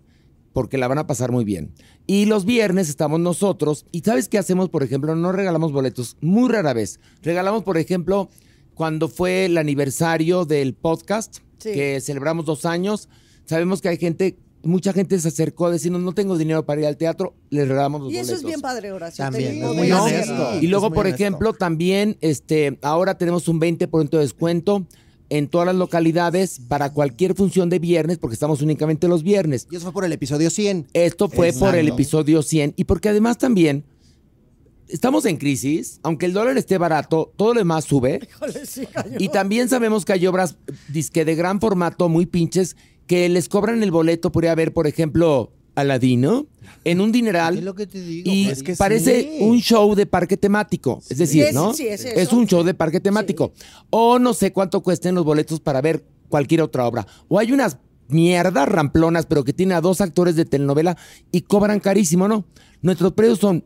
porque la van a pasar muy bien. Y los viernes estamos nosotros. ¿Y sabes qué hacemos, por ejemplo? No regalamos boletos, muy rara vez. Regalamos, por ejemplo, cuando fue el aniversario del podcast, Sí. que celebramos dos años. Sabemos que hay gente, mucha gente se acercó a decirnos, no tengo dinero para ir al teatro, les regalamos los Y eso boletos. es bien padre, Horacio. También, digo, es de muy verdad. honesto. Y luego, por honesto. ejemplo, también este, ahora tenemos un 20% de descuento en todas las localidades para cualquier función de viernes, porque estamos únicamente los viernes. Y eso fue por el episodio 100. Esto fue por el episodio 100 y porque además también estamos en crisis, aunque el dólar esté barato, todo lo demás sube. Híjole, sí, cayó. Y también sabemos que hay obras disque de gran formato, muy pinches, que les cobran el boleto por ir a ver, por ejemplo, Aladino en un dineral. Es lo que te digo. Y es que parece sí. un show de parque temático. Es decir, Es- ¿no? sí, es eso. un show de parque temático. O no sé cuánto cuesten los boletos para ver cualquier otra obra. O hay unas mierdas ramplonas, pero que tienen a dos actores de telenovela y cobran carísimo, ¿no? Nuestros precios son,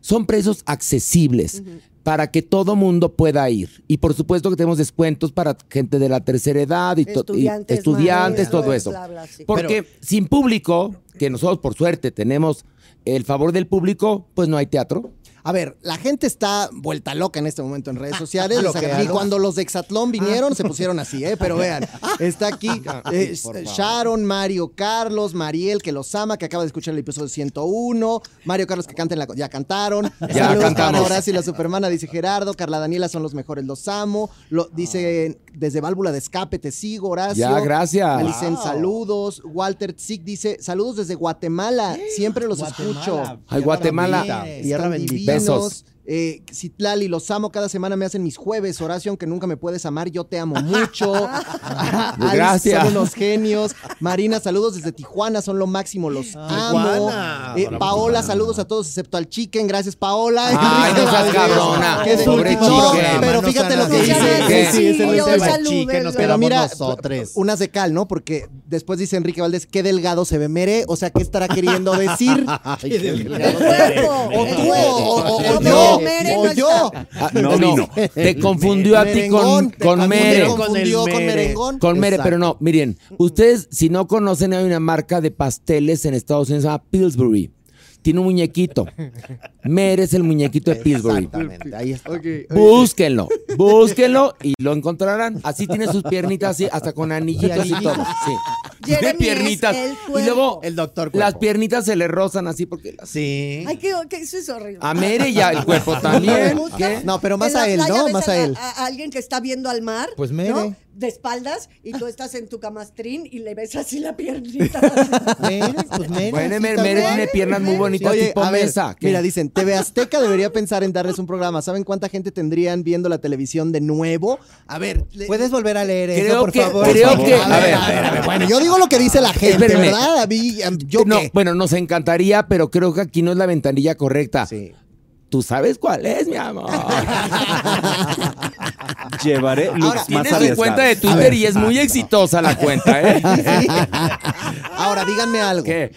son precios accesibles. Para que todo mundo pueda ir. Y por supuesto que tenemos descuentos para gente de la tercera edad y, Estudiantes, estudiantes, maestros, todo eso. bla, bla, sí. Porque sin público, que nosotros por suerte tenemos el favor del público, pues no hay teatro. A ver, la gente está vuelta loca en este momento en redes sociales. O sea, y cuando los de Exatlón vinieron, se pusieron así, ¿eh? Pero vean, está aquí eh, Sharon, Mario Carlos, Mariel, que los ama, que acaba de escuchar el episodio 101. Mario Carlos, que canta en la. Ya cantaron. Ya Saludos cantamos. para Horacio y la Supermana, dice Gerardo. Carla Daniela son los mejores, los amo. Lo, dice desde Válvula de Escape, te sigo, Horacio. Ya, gracias. Alicen, saludos. Walter Zik dice: Saludos desde Guatemala. Siempre los Guatemala, escucho. Ay, Guatemala. Tierra bendita. Besos. Eh, Citlali, los amo. Cada semana me hacen mis jueves. Horacio, aunque nunca me puedes amar, yo te amo mucho. Gracias. Son unos genios. Marina, saludos desde Tijuana. Son lo máximo. Los amo. Tijuana. Eh, Paola, saludos a todos excepto al Chicken. Gracias, Paola. Ay, no seas cabrona. es Pobre. No, Chicken. Pero No fíjate lo que dice. Sí, tema. salúdenlo. nos Pero mira, nosotros. unas de cal, ¿no? Porque después dice Enrique Valdés, qué delgado se ve Mere. O sea, ¿qué estará queriendo decir? El cuerpo. O o, o- o No, yo, Mere o no yo. Ah, No vino. Te confundió a ti con, te con Mere. te confundió Con merengón. Con Mere, Exacto. pero no, miren, ustedes si no conocen, hay una marca de pasteles en Estados Unidos, se llama Pillsbury. Tiene un muñequito. Mere es el muñequito de Pillsbury. Exactamente, ahí está. Búsquenlo, búsquenlo y lo encontrarán. Así tiene sus piernitas así, hasta con anillitos y todo. Sí. Jeremy piernitas. es el Y luego El doctor las cuerpo. piernitas se le rozan así porque las... Sí. Ay, qué, qué- eso es horrible. A Mere ya el cuerpo también. ¿Qué? No, pero más a él, ¿no? Más a él. A, alguien que está viendo al mar. Pues ¿no? De espaldas y tú estás en tu camastrín y le ves así la piernita. Mere, pues Mere, Bueno, Mere, tiene piernas muy bonitas Oye, tipo a ver, mesa. ¿Qué? mira, dicen, TV Azteca debería pensar en darles un programa. ¿Saben cuánta gente tendrían viendo la televisión de nuevo? A ver, le- ¿Puedes volver a leer eso, Creo por que- favor? creo Por favor. que- a ver, a ver, a ver, bueno, yo digo lo que dice la gente, Espérenme. ¿verdad? A mí, yo no, qué? bueno, nos encantaría, pero creo que aquí no es la ventanilla correcta. Sí. Tú sabes cuál es, mi amor. llevaré looks Ahora, más Tiene su cuenta de Twitter y es muy exitosa la cuenta, ¿eh? Ahora, díganme algo. ¿Qué?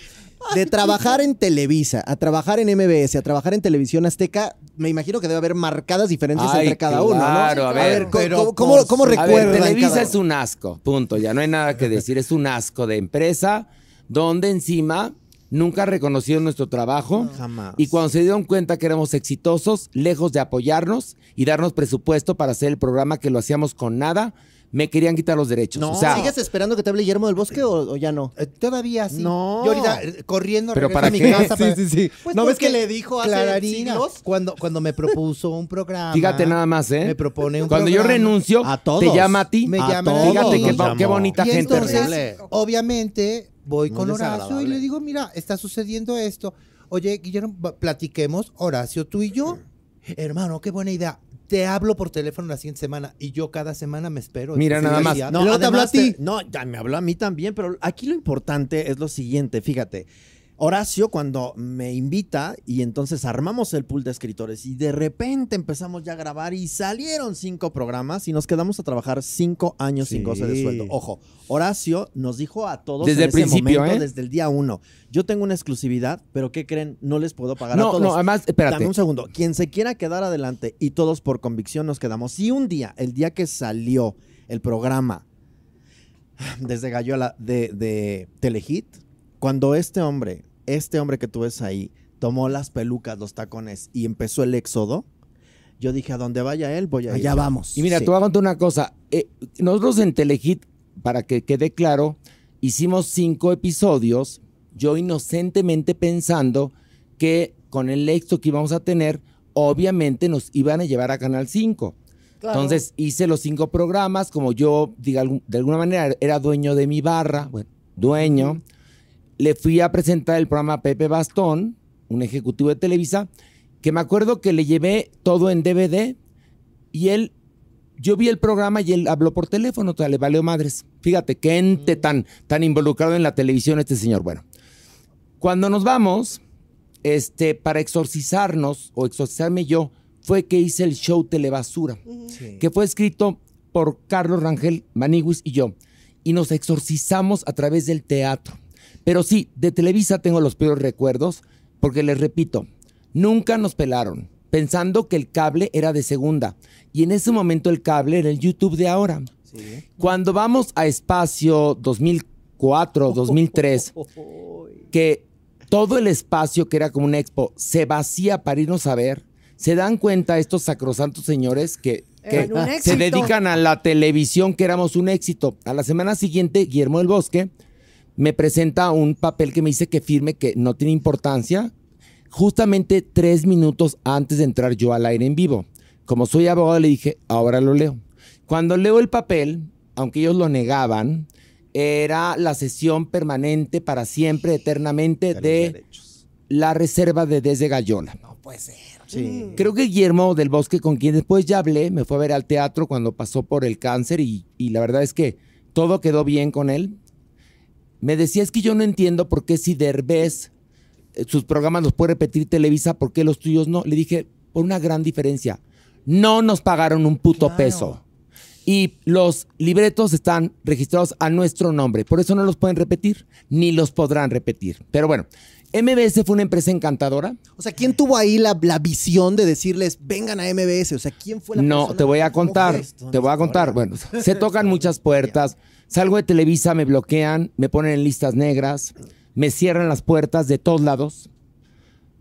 De trabajar en Televisa, a trabajar en MBS, a trabajar en Televisión Azteca, me imagino que debe haber marcadas diferencias Ay, entre cada uno, ¿no? claro, a ver. ¿cómo- Pero ¿cómo, cómo, ver, recuerdan Televisa es un asco, punto. Ya no hay nada que decir. Es un asco de empresa donde encima nunca reconocieron nuestro trabajo. Jamás. Y cuando se dieron cuenta que éramos exitosos, lejos de apoyarnos y darnos presupuesto para hacer el programa que lo hacíamos con nada, me querían quitar los derechos. No. o sea, ¿Sigues esperando que te hable Guillermo del Bosque o, o ya no? Eh, Todavía sí. No. Yo ahorita eh, corriendo ¿Pero para a mi qué? casa. para- sí. Pues ¿No ves que le dijo hace Clararina? Cuando, cuando me propuso un programa. fíjate nada más, ¿eh? Me propone un Cuando yo renuncio, A todos. te llama a ti. Me A llaman a todos Fíjate qué, bonita Y gente. entonces, Horrible. obviamente, voy Muy con Horacio y le digo, mira, está sucediendo esto. Oye, Guillermo, platiquemos, Horacio, tú y yo. Hermano, qué buena idea. Te hablo por teléfono la siguiente semana y yo cada semana me espero. Mira, nada más. No, te habló a ti. No, ya me habló a mí también, pero aquí lo importante es lo siguiente, fíjate. Horacio cuando me invita y entonces armamos el pool de escritores y de repente empezamos ya a grabar y salieron cinco programas y nos quedamos a trabajar cinco años sin goce de sueldo. Ojo, Horacio nos dijo a todos Desde en el ese principio, momento, ¿eh? desde el día uno, yo tengo una exclusividad, pero ¿qué creen? No les puedo pagar a No, todos. no, además, espérate. Dame un segundo. Quien se quiera quedar adelante y todos por convicción nos quedamos. Si un día, el día que salió el programa desde Gallola de, de Telehit, cuando este hombre, este hombre que tú ves ahí, tomó las pelucas, los tacones y empezó el éxodo, yo dije, a donde vaya él, voy a ir. Allá vamos. Y mira, Sí. te voy a contar una cosa. Eh, nosotros en Telehit, para que quede claro, hicimos cinco episodios, yo inocentemente pensando que con el éxito que íbamos a tener, obviamente nos iban a llevar a Canal 5. Claro. Entonces hice los cinco programas, como yo, diga, de alguna manera, era dueño de mi barra, bueno, dueño. Le fui a presentar el programa a Pepe Bastón, un ejecutivo de Televisa, que me acuerdo que le llevé todo en DVD y él, yo vi el programa y él habló por teléfono, o sea, le valió madres. Fíjate, qué ente tan, tan involucrado en la televisión este señor. Bueno, cuando nos vamos, este, para exorcizarnos o exorcizarme yo, fue que hice el show Telebasura, que fue escrito por Carlos Rangel Maniguis y yo. Y nos exorcizamos a través del teatro. Pero sí, de Televisa tengo los peores recuerdos, porque les repito, nunca nos pelaron, pensando que el cable era de segunda. Y en ese momento el cable era el YouTube de ahora. Cuando vamos a espacio 2004, 2003, que todo el espacio que era como una expo se vacía para irnos a ver, se dan cuenta estos sacrosantos señores que, se dedican a la televisión, que éramos un éxito. A la semana siguiente, Guillermo del Bosque me presenta un papel que me dice que firme, que no tiene importancia, justamente tres minutos antes de entrar yo al aire en vivo. Como soy abogado, le dije, ahora lo leo. Cuando leo el papel, aunque ellos lo negaban, era la sesión permanente para siempre, eternamente, de la reserva de Desde Gallola. No puede ser. Sí. Creo que Guillermo del Bosque, con quien después ya hablé, me fue a ver al teatro cuando pasó por el cáncer y, y la verdad es que todo quedó bien con él. Me decía, es que yo no entiendo por qué si Derbez eh, sus programas los puede repetir Televisa, ¿por qué los tuyos no? Le dije, por una gran diferencia. No nos pagaron un puto Claro. peso. Y los libretos están registrados a nuestro nombre. Por eso no los pueden repetir, ni los podrán repetir. Pero bueno, MBS fue una empresa encantadora. O sea, ¿quién tuvo ahí la, la visión de decirles, vengan a MBS? O sea, ¿quién fue la No, te voy a ¿Cómo contar, te voy a contar. Bueno, se tocan muchas puertas. Salgo de Televisa, me bloquean, me ponen en listas negras, me cierran las puertas de todos lados,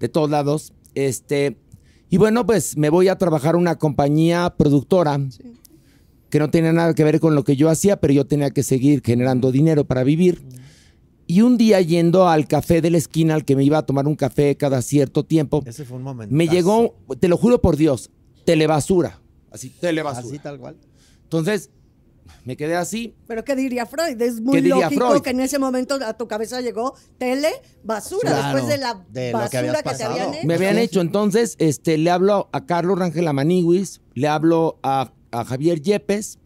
de todos lados. Este, y bueno, pues me voy a trabajar a una compañía productora que no tenía nada que ver con lo que yo hacía, pero yo tenía que seguir generando dinero para vivir. Y un día yendo al café de la esquina, al que me iba a tomar un café cada cierto tiempo, Ese fue un momento. me llegó, te lo juro por Dios, telebasura. Así, telebasura. Así tal cual. Entonces, me quedé así. Pero ¿qué diría Freud? Es muy ¿Qué diría lógico Freud? que en ese momento a tu cabeza llegó tele, basura, Claro, después de la de que basura habías que, te pasado. habían hecho. Me habían hecho. Entonces, este, le hablo a Carlos Rangel Amaniwis, le hablo a, a Javier Yepes,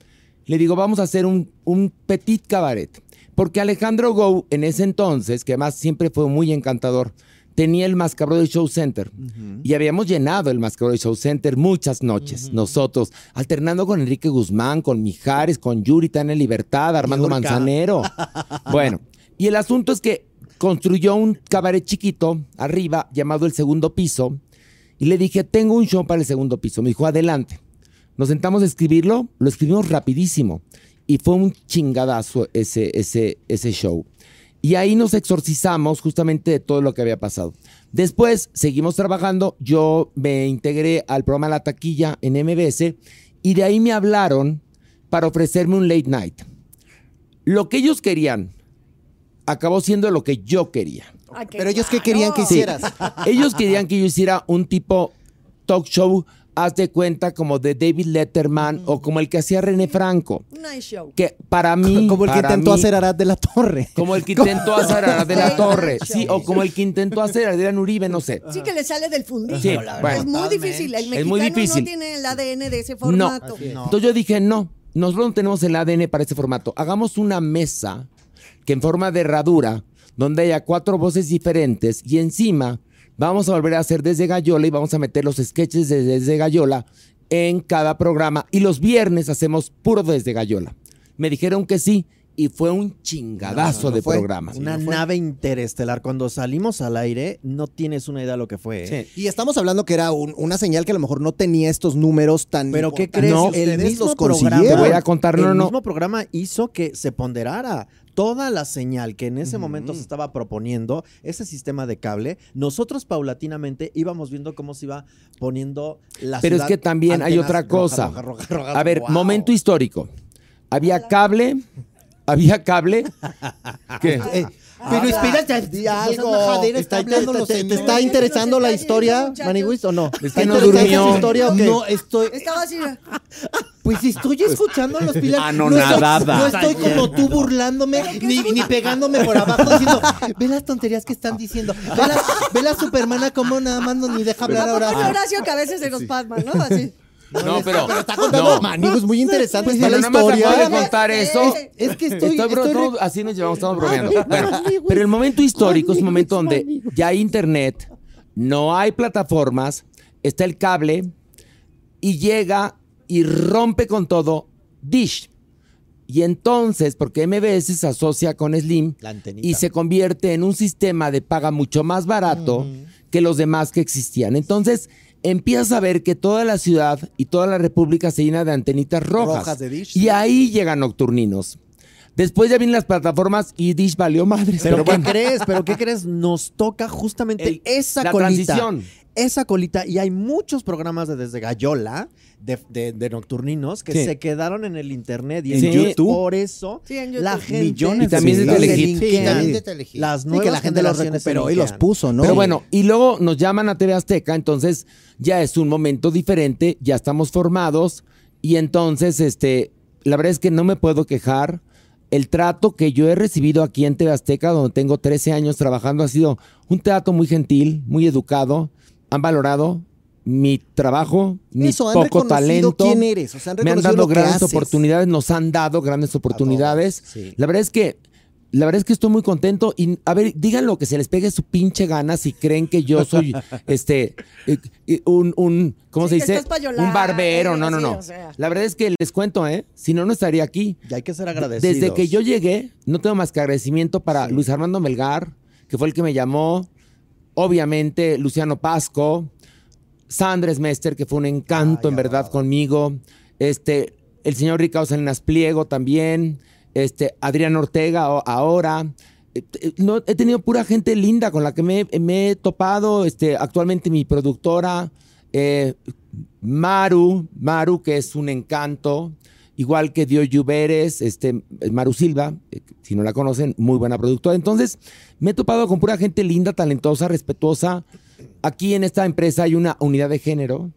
le digo, vamos a hacer un, un petit cabaret. Porque Alejandro Gou, en ese entonces, que además siempre fue muy encantador, tenía el Mascabro Show Center. Y habíamos llenado el Mascabro Show Center muchas noches, nosotros, alternando con Enrique Guzmán, con Mijares, con Yuri, Tania Libertad, Armando Yurka. Manzanero. bueno, y el asunto es que construyó un cabaret chiquito arriba llamado El Segundo Piso. Y le dije, tengo un show para el segundo piso. Me dijo, adelante. Nos sentamos a escribirlo, lo escribimos rapidísimo. Y fue un chingadazo ese, ese, ese show. Y ahí nos exorcizamos justamente de todo lo que había pasado. Después seguimos trabajando, yo me integré al programa La Taquilla en MBS y de ahí me hablaron para ofrecerme un late night. Lo que ellos querían acabó siendo lo que yo quería. Pero ellos qué querían que hicieras. Ellos querían que yo hiciera un tipo talk show, haz de cuenta, como de David Letterman o como el que hacía René Franco. Nice show. Que para mí. Como el que intentó mí- hacer Arad de la Torre. Como el que intentó hacer a de la Torre. sí. O como el que intentó hacer Adrián Uribe, no sé. Sí que le sale del fundillo. Sí, la bueno. es muy difícil. El Es mexicano muy difícil. no tiene el ADN de ese No. formato. Entonces yo dije, no, nosotros no tenemos el ADN para ese formato. Hagamos una mesa que en forma de herradura, donde haya cuatro voces diferentes y encima vamos a volver a hacer desde Gallola y vamos a meter los sketches de desde Gallola en cada programa. Y los viernes hacemos puro desde Gallola. Me dijeron que sí y fue un chingadazo No, no de fue. programa. Una nave interestelar. Cuando salimos al aire, no tienes una idea de lo que fue. ¿eh? Sí. Y estamos hablando que era un- una señal que a lo mejor no tenía estos números tan. Pero ¿qué crees? No. el mismo los programa, consiguieron. Te voy a contar, no, el no. mismo programa hizo que se ponderara toda la señal que en ese momento se estaba proponiendo, ese sistema de cable. Nosotros paulatinamente íbamos viendo cómo se iba poniendo la Pero es que también hay otra cosa. roja, roja, roja. A ver, ¡Wow! momento histórico. Había cable, había cable. ¿Qué? Eh, pero espérate, Di algo. majadera, está hablando te- los te- ¿Te señores. está interesando la historia, Maniwis, o no? Es ¿Está que no interesante durmió. esa historia o qué? No, estoy, Estaba así. Pues estoy escuchando los pilas. Anonadada. No estoy, no estoy como tú burlándome ni, ni pegándome por abajo diciendo, ve las tonterías que están diciendo. Ve la, ve la supermana como nada más no ni deja hablar ¿A ahora. es Horacio que a veces se nos pasma, ¿no? Así. No, pero. Está contando No. Muy interesante Pues, Pero la nada más acabo de historia. contar eso. Es que estoy, Estoy bro- estoy así nos llevamos, estamos bromeando. Bueno, pero el momento histórico es un momento donde ya hay internet, no hay plataformas, está el cable y llega y rompe con todo Dish. Y entonces, porque MBS se asocia con Slim y se convierte en un sistema de paga mucho más barato que los demás que existían. Entonces, empiezas a ver que toda la ciudad y toda la república se llena de antenitas rojas. Rojas de Dish, Y sí. ahí llegan nocturninos. Después ya vienen las plataformas y Dish valió madres. Pero, Pero, ¿qué bueno, crees? ¿Pero qué crees? Nos toca justamente El- esa la colita. transición. Esa colita. Y hay muchos programas de Desde Gallola, de, de- de nocturninos, que Sí. se quedaron en el internet. Y En en YouTube. Por eso, Sí, en YouTube. la gente... Millones Y también se de Telehit. Sí. Las Y nuevas que la gente los recuperó y los puso, ¿no? Pero bueno, y luego nos llaman a TV Azteca, entonces ya es un momento diferente, ya estamos formados y entonces, este, la verdad es que no me puedo quejar. El trato que yo he recibido aquí en TV Azteca, donde tengo 13 años trabajando, ha sido un trato muy gentil, muy educado. Han valorado mi trabajo, mi Eso, poco talento. quién eres, o sea, han me han dado grandes oportunidades, nos han dado grandes oportunidades. sí. La verdad es que la verdad es que estoy muy contento y a ver, digan lo que se les pegue su pinche gana si creen que yo soy este eh, eh, un, un ¿cómo Sí, se dice? Un barbero, no, no, sí, no. o sea. La verdad es que les cuento, ¿eh? Si no no estaría aquí. Y hay que ser agradecidos. Desde que yo llegué, no tengo más que agradecimiento para Luis Armando Melgar, que fue el que me llamó, obviamente Luciano Pasco, Sandres Mester, que fue un encanto en verdad conmigo, este, el señor Ricardo Salinas Pliego también, este, Adrián Ortega ahora. Eh, eh, No, he tenido pura gente linda con la que me, me he topado, este, actualmente mi productora, eh, Maru, Maru, que es un encanto, igual que Dio Lluveres, este, Maru Silva, eh, si no la conocen, muy buena productora. Entonces, me he topado con pura gente linda, talentosa, respetuosa. Aquí en esta empresa hay una unidad de género,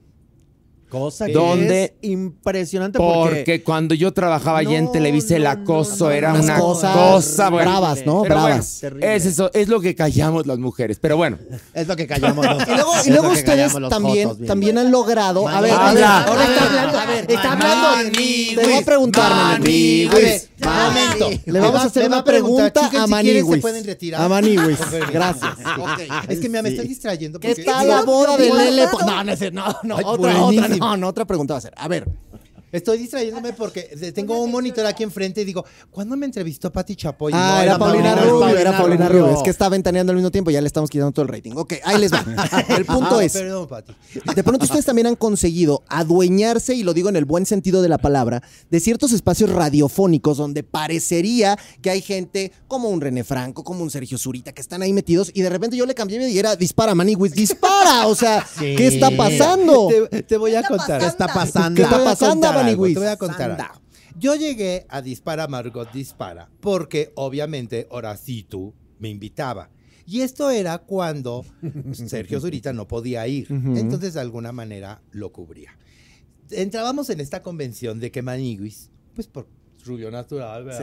Cosa que ¿Dónde? es impresionante porque... porque cuando yo trabajaba allá en No, Televisa, el no, acoso no, no, era una cosas cosa bueno. bravas, ¿no? Pero Bravas. Es eso, es lo que callamos las mujeres. Pero bueno, Es lo que callamos los Y luego, y luego ustedes también, jotos, también han logrado. A ver, a ver, Ahora está hablando, a ver, está hablando. Te voy a preguntar. A ver, Momento. sí. Le vamos a hacer me una pregunta a Maniwis. se pueden retirar. A Maniwis. Gracias. Es que me estoy distrayendo. ¿Qué tal la boda de Lele? No, otra, otra, no, no, otra pregunta va a ser. A ver, Estoy distrayéndome porque tengo un monitor aquí enfrente y digo, ¿cuándo me entrevistó Pati Chapoy? Ah, No, era Paulina Rubio, era Paulina Rubio. Rubio. Es que está ventaneando al mismo tiempo, ya le estamos quitando todo el rating. Ok, ahí les va. El punto Ah, es, Perdón, Pati. de pronto ustedes también han conseguido adueñarse, y lo digo en el buen sentido de la palabra, de ciertos espacios radiofónicos donde parecería que hay gente como un René Franco, como un Sergio Zurita, que están ahí metidos, y de repente yo le cambié y era dispara, Maniwis, dispara. O sea, ¿qué está pasando? Te, te voy a está contar. pasando? está pasando? ¿Qué está pasando, algo? Te voy a contar. Algo. Yo llegué a Dispara Margot Dispara porque obviamente Horacito me invitaba. Y esto era cuando Sergio Zurita no podía ir. Entonces de alguna manera lo cubría. Entrábamos en esta convención de que Maniguis, pues por rubio natural, ¿verdad?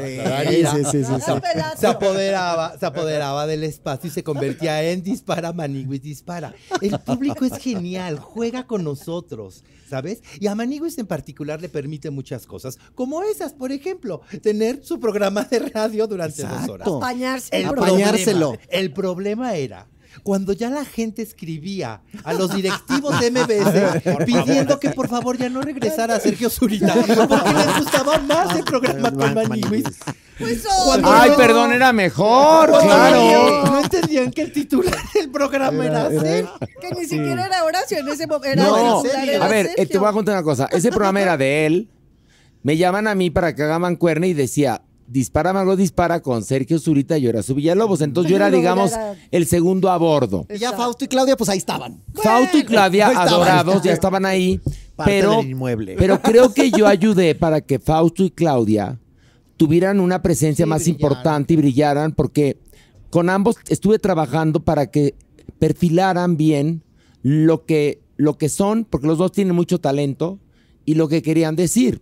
Sí, sí, sí, sí, sí. Pelazo. se apoderaba, se apoderaba del espacio y se convertía en dispara, Maniguis dispara. El público es genial, juega con nosotros, ¿sabes? Y a Maniguis en particular le permite muchas cosas, como esas, por ejemplo, tener su programa de radio durante dos horas. El Apañárselo. problema- el problema era cuando ya la gente escribía a los directivos de MBS pidiendo que por favor ya no regresara a Sergio Zurita porque les gustaba más el programa con Maniguis. Pues Cuando- Ay, perdón, era mejor, claro. No entendían que el titular del programa era, hacer. Que ni siquiera era Horacio en ese momento. Era No, era a ver, eh, te voy a contar una cosa. Ese programa era de él. Me llaman a mí para que haga mancuerna y decía, dispara Margot dispara con Sergio Zurita y Horacio Villalobos. Entonces yo era, digamos, el segundo a bordo. Y ya Fausto y Claudia, pues ahí estaban. Fausto y Claudia, adorados, ya estaban ahí. Parte Pero, del inmueble. pero creo que yo ayudé para que Fausto y Claudia tuvieran una presencia Sí, más brillaran. importante y brillaran, porque con ambos estuve trabajando para que perfilaran bien lo que, lo que son, porque los dos tienen mucho talento, y lo que querían decir.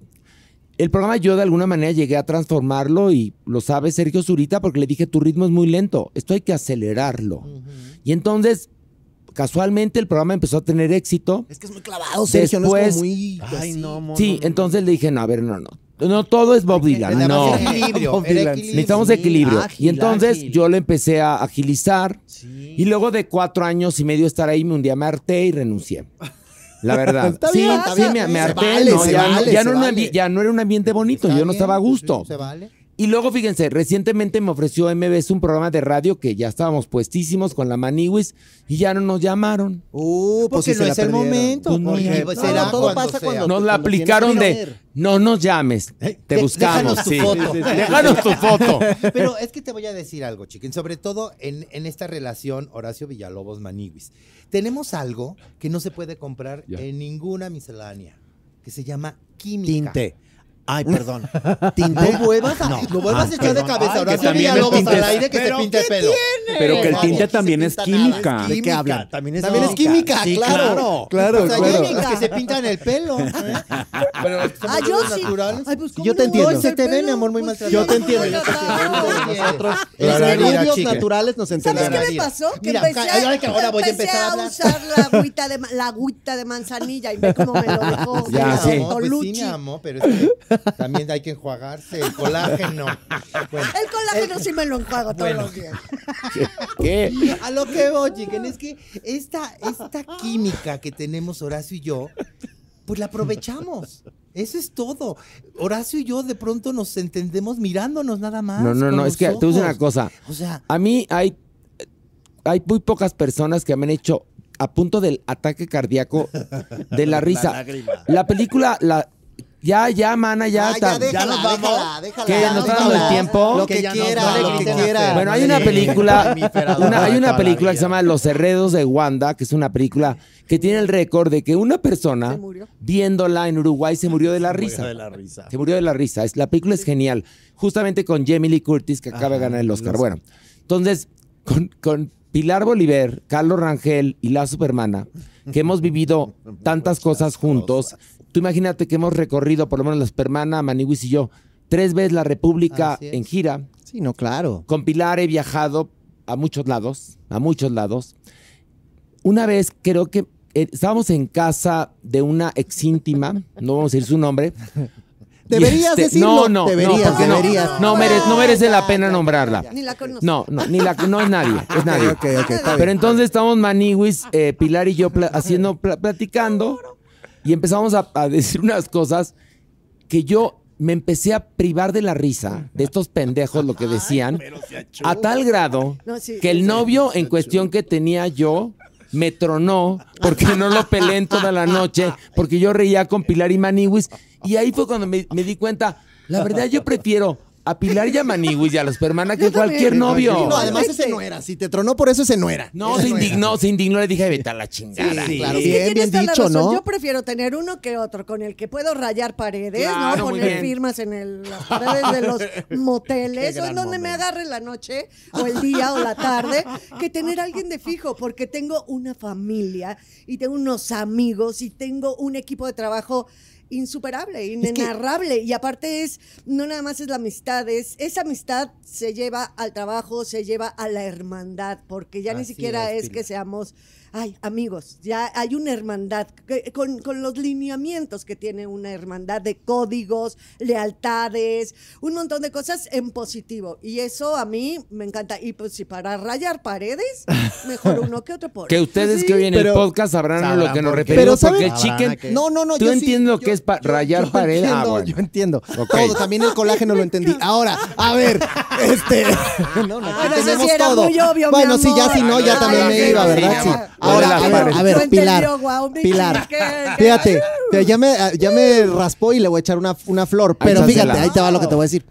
El programa yo de alguna manera llegué a transformarlo y lo sabe Sergio Zurita porque le dije tu ritmo es muy lento, esto hay que acelerarlo. Y entonces, casualmente el programa empezó a tener éxito. Es que es muy clavado, Sergio, no es Después- como muy... Ay, no, Sí, no, no, entonces le dije, no, a ver, no, no. No todo es Bob Dylan, no. equilibrio, Bob era Dylan, equilibrio. Necesitamos equilibrio. ágil, y entonces ágil. yo lo empecé a agilizar. Y luego de cuatro años y medio estar ahí, me un día me harté y renuncié. La verdad. Está sí, bien, está sí, bien. me, harté. vale, no, se ya, no- vale, ya se no era un vale. ambi- ya no era un ambiente bonito, yo no estaba a gusto. sí, se vale. Y luego, fíjense, recientemente me ofreció MBS un programa de radio que ya estábamos puestísimos con la Maniwis y ya no nos llamaron. Uh, pues Porque no es el momento. Pues no, porque pues No, será todo cuando pasa sea. cuando- Nos la aplicaron de no nos llames, te de- buscamos. déjanos tu sí. foto. Déjanos tu foto. Pero es que te voy a decir algo, chiquen, sobre todo en, en esta relación Horacio Villalobos Maniguis. Tenemos algo que no se puede comprar Ya. en ninguna miscelánea, que se llama química. Tinte. Ay, perdón. No Tinte. vuelvas a, no. vuelvas a echar de cabeza Ay, a Horacio que también el Villalobos al aire que Pero se pinte el pelo. Pero que el tinte también es nada, química. ¿De qué hablan? También es, También es química, Sí, claro. Claro, O sea, claro. químicas que se pintan el pelo. ¿eh? Pero Ah, yo sí. naturales. Ay, pues, ¿cómo Yo te no? entiendo. Ay, Se te ve, mi amor, muy pues, maltratado. sí, Yo te entiendo. Nosotros, los naturales nos ¿Sabes qué entendemos. me pasó? Que ahora voy a empezar a usar la agüita de, ma- la agüita de manzanilla y ve cómo me lo dejó. Ya, sí. No, pues sí, amor, pero es que también hay que enjuagarse el colágeno. Bueno, El colágeno sí me lo enjuago todos Bueno. los días. ¿Qué? a lo que voy, chiquen, es que esta, esta química que tenemos Horacio y yo, pues la aprovechamos. Eso es todo. Horacio y yo de pronto nos entendemos mirándonos nada más. No, no, no, es que te voy a decir una ojos. cosa. O sea, A mí hay, hay muy pocas personas que me han hecho a punto del ataque cardíaco de la risa. La película, la, ya, ya, mana, ya. Ah, ya, déjala, nos vamos. déjala, déjala. ¿Qué? ¿Nos está dando el tiempo? Lo Que que quiera, no lo que quiera. Bueno, hay una película, una- hay una la película que se llama Los Herredos de Wanda, que es una película que tiene el récord de que una persona Se murió. viéndola en Uruguay se murió de la risa. de la risa. Se murió de la risa. Es, la película es genial. Justamente con Jamie Lee Curtis, que acaba de ganar el Oscar. Bueno, entonces, con, con Pilar Bolívar, Carlos Rangel y la Supermana, que hemos vivido tantas cosas juntos. Tú imagínate que hemos recorrido, por lo menos la Supermana, Maniwis y yo, tres veces la República en gira. Sí, no, claro. Con Pilar he viajado a muchos lados, a muchos lados. Una vez creo que eh, estábamos en casa de una ex íntima, no vamos a decir su nombre, Deberías este, decirlo. No, no, deberías, no, porque no, deberías. no, mere- no merece la pena nombrarla. Ni la conozco. No, no, ni la, no es nadie, es nadie. Pero entonces estamos Maniwis, eh, Pilar y yo haciendo, pla- platicando y empezamos a, a decir unas cosas que yo me empecé a privar de la risa de estos pendejos, lo que decían, a tal grado No, sí, que el novio en cuestión que tenía yo me tronó porque no lo pelé en toda la noche, porque yo reía con Pilar y Maniwis. Y ahí fue cuando me, me di cuenta, la verdad yo prefiero a Pilar y a Maniwis y a los Permana que cualquier novio. Sí, no, además ese no era. Si te tronó por eso, ese no era. No, se indignó, se indignó, le dije, vete a la chingada. Sí, claro. Bien, bien dicho. ¿no? Yo prefiero tener uno que otro con el que puedo rayar paredes, Claro, ¿no? Poner bien. firmas en el- las paredes de los moteles o en donde me agarre la noche o el día o la tarde, que tener a alguien de fijo, porque tengo una familia y tengo unos amigos y tengo un equipo de trabajo insuperable, inenarrable. Y aparte es, no nada más es la amistad, es, esa amistad se lleva al trabajo, se lleva a la hermandad, porque ya ni siquiera es, es, que seamos, ay, amigos, ya hay una hermandad que- con, con los lineamientos que tiene una hermandad de códigos, lealtades, un montón de cosas en positivo. Y eso a mí me encanta. Y pues si para rayar paredes, mejor uno que otro por Que ustedes Sí. que oyen pero- el podcast sabrán a lo Sabrán que nos referimos, Pero porque el chicken... Sabrán que- No, no, no. ¿Tú yo sí, entiendes lo yo- que es pa- yo- rayar yo pared? Ah, Entiendo, bueno. Yo entiendo. Todo, también el colágeno lo entendí. Ahora, a ver, este. No, no, Ah, no, eso tenemos sí era todo. muy obvio, mi bueno, sí, ya si no, ya Ah, también me iba, ¿verdad? Sí. Ahora, las a ver, a ver, Pilar. entendió, guau, Pilar. que- Fíjate, ya me, ya me raspó y le voy a echar una, una flor. Pero fíjate, ahí te va lo que te voy a decir.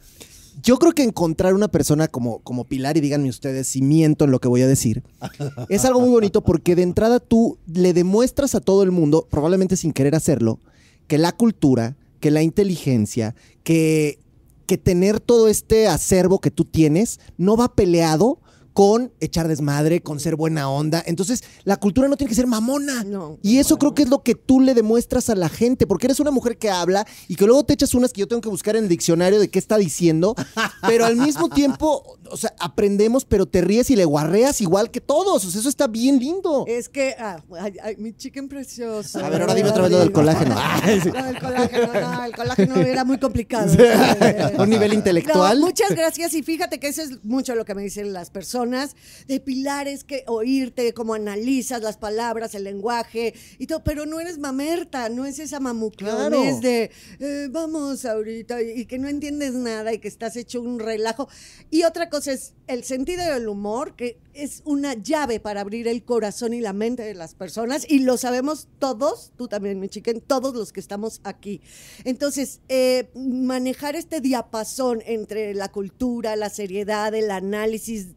Yo creo que encontrar una persona como, como Pilar, y díganme ustedes si miento en lo que voy a decir, es algo muy bonito porque de entrada tú le demuestras a todo el mundo, probablemente sin querer hacerlo, que la cultura, que la inteligencia, que, que tener todo este acervo que tú tienes no va peleado con echar desmadre, con ser buena onda. Entonces, la cultura no tiene que ser mamona. No. Y eso creo que es lo que tú le demuestras a la gente, porque eres una mujer que habla y que luego te echas unas que yo tengo que buscar en el diccionario de qué está diciendo, pero al mismo tiempo, o sea, aprendemos, pero te ríes y le guarreas igual que todos. O sea, eso está bien lindo. Es que, ah, ay, ay, mi chicken precioso. A ver, ahora dime otra vez lo del colágeno. Sí. No, el colágeno, no, el colágeno era muy complicado. Un nivel intelectual. No, muchas gracias y fíjate que eso es mucho lo que me dicen las personas. De Pilar es que oírte, cómo analizas las palabras, el lenguaje y todo, pero no eres mamerta, no es esa mamuclonés Claro. de eh, vamos ahorita y, y que no entiendes nada y que estás hecho un relajo. Y otra cosa es el sentido del humor, que es una llave para abrir el corazón y la mente de las personas y lo sabemos todos, tú también, mi chicken, todos los que estamos aquí. Entonces, eh, manejar este diapasón entre la cultura, la seriedad, el análisis,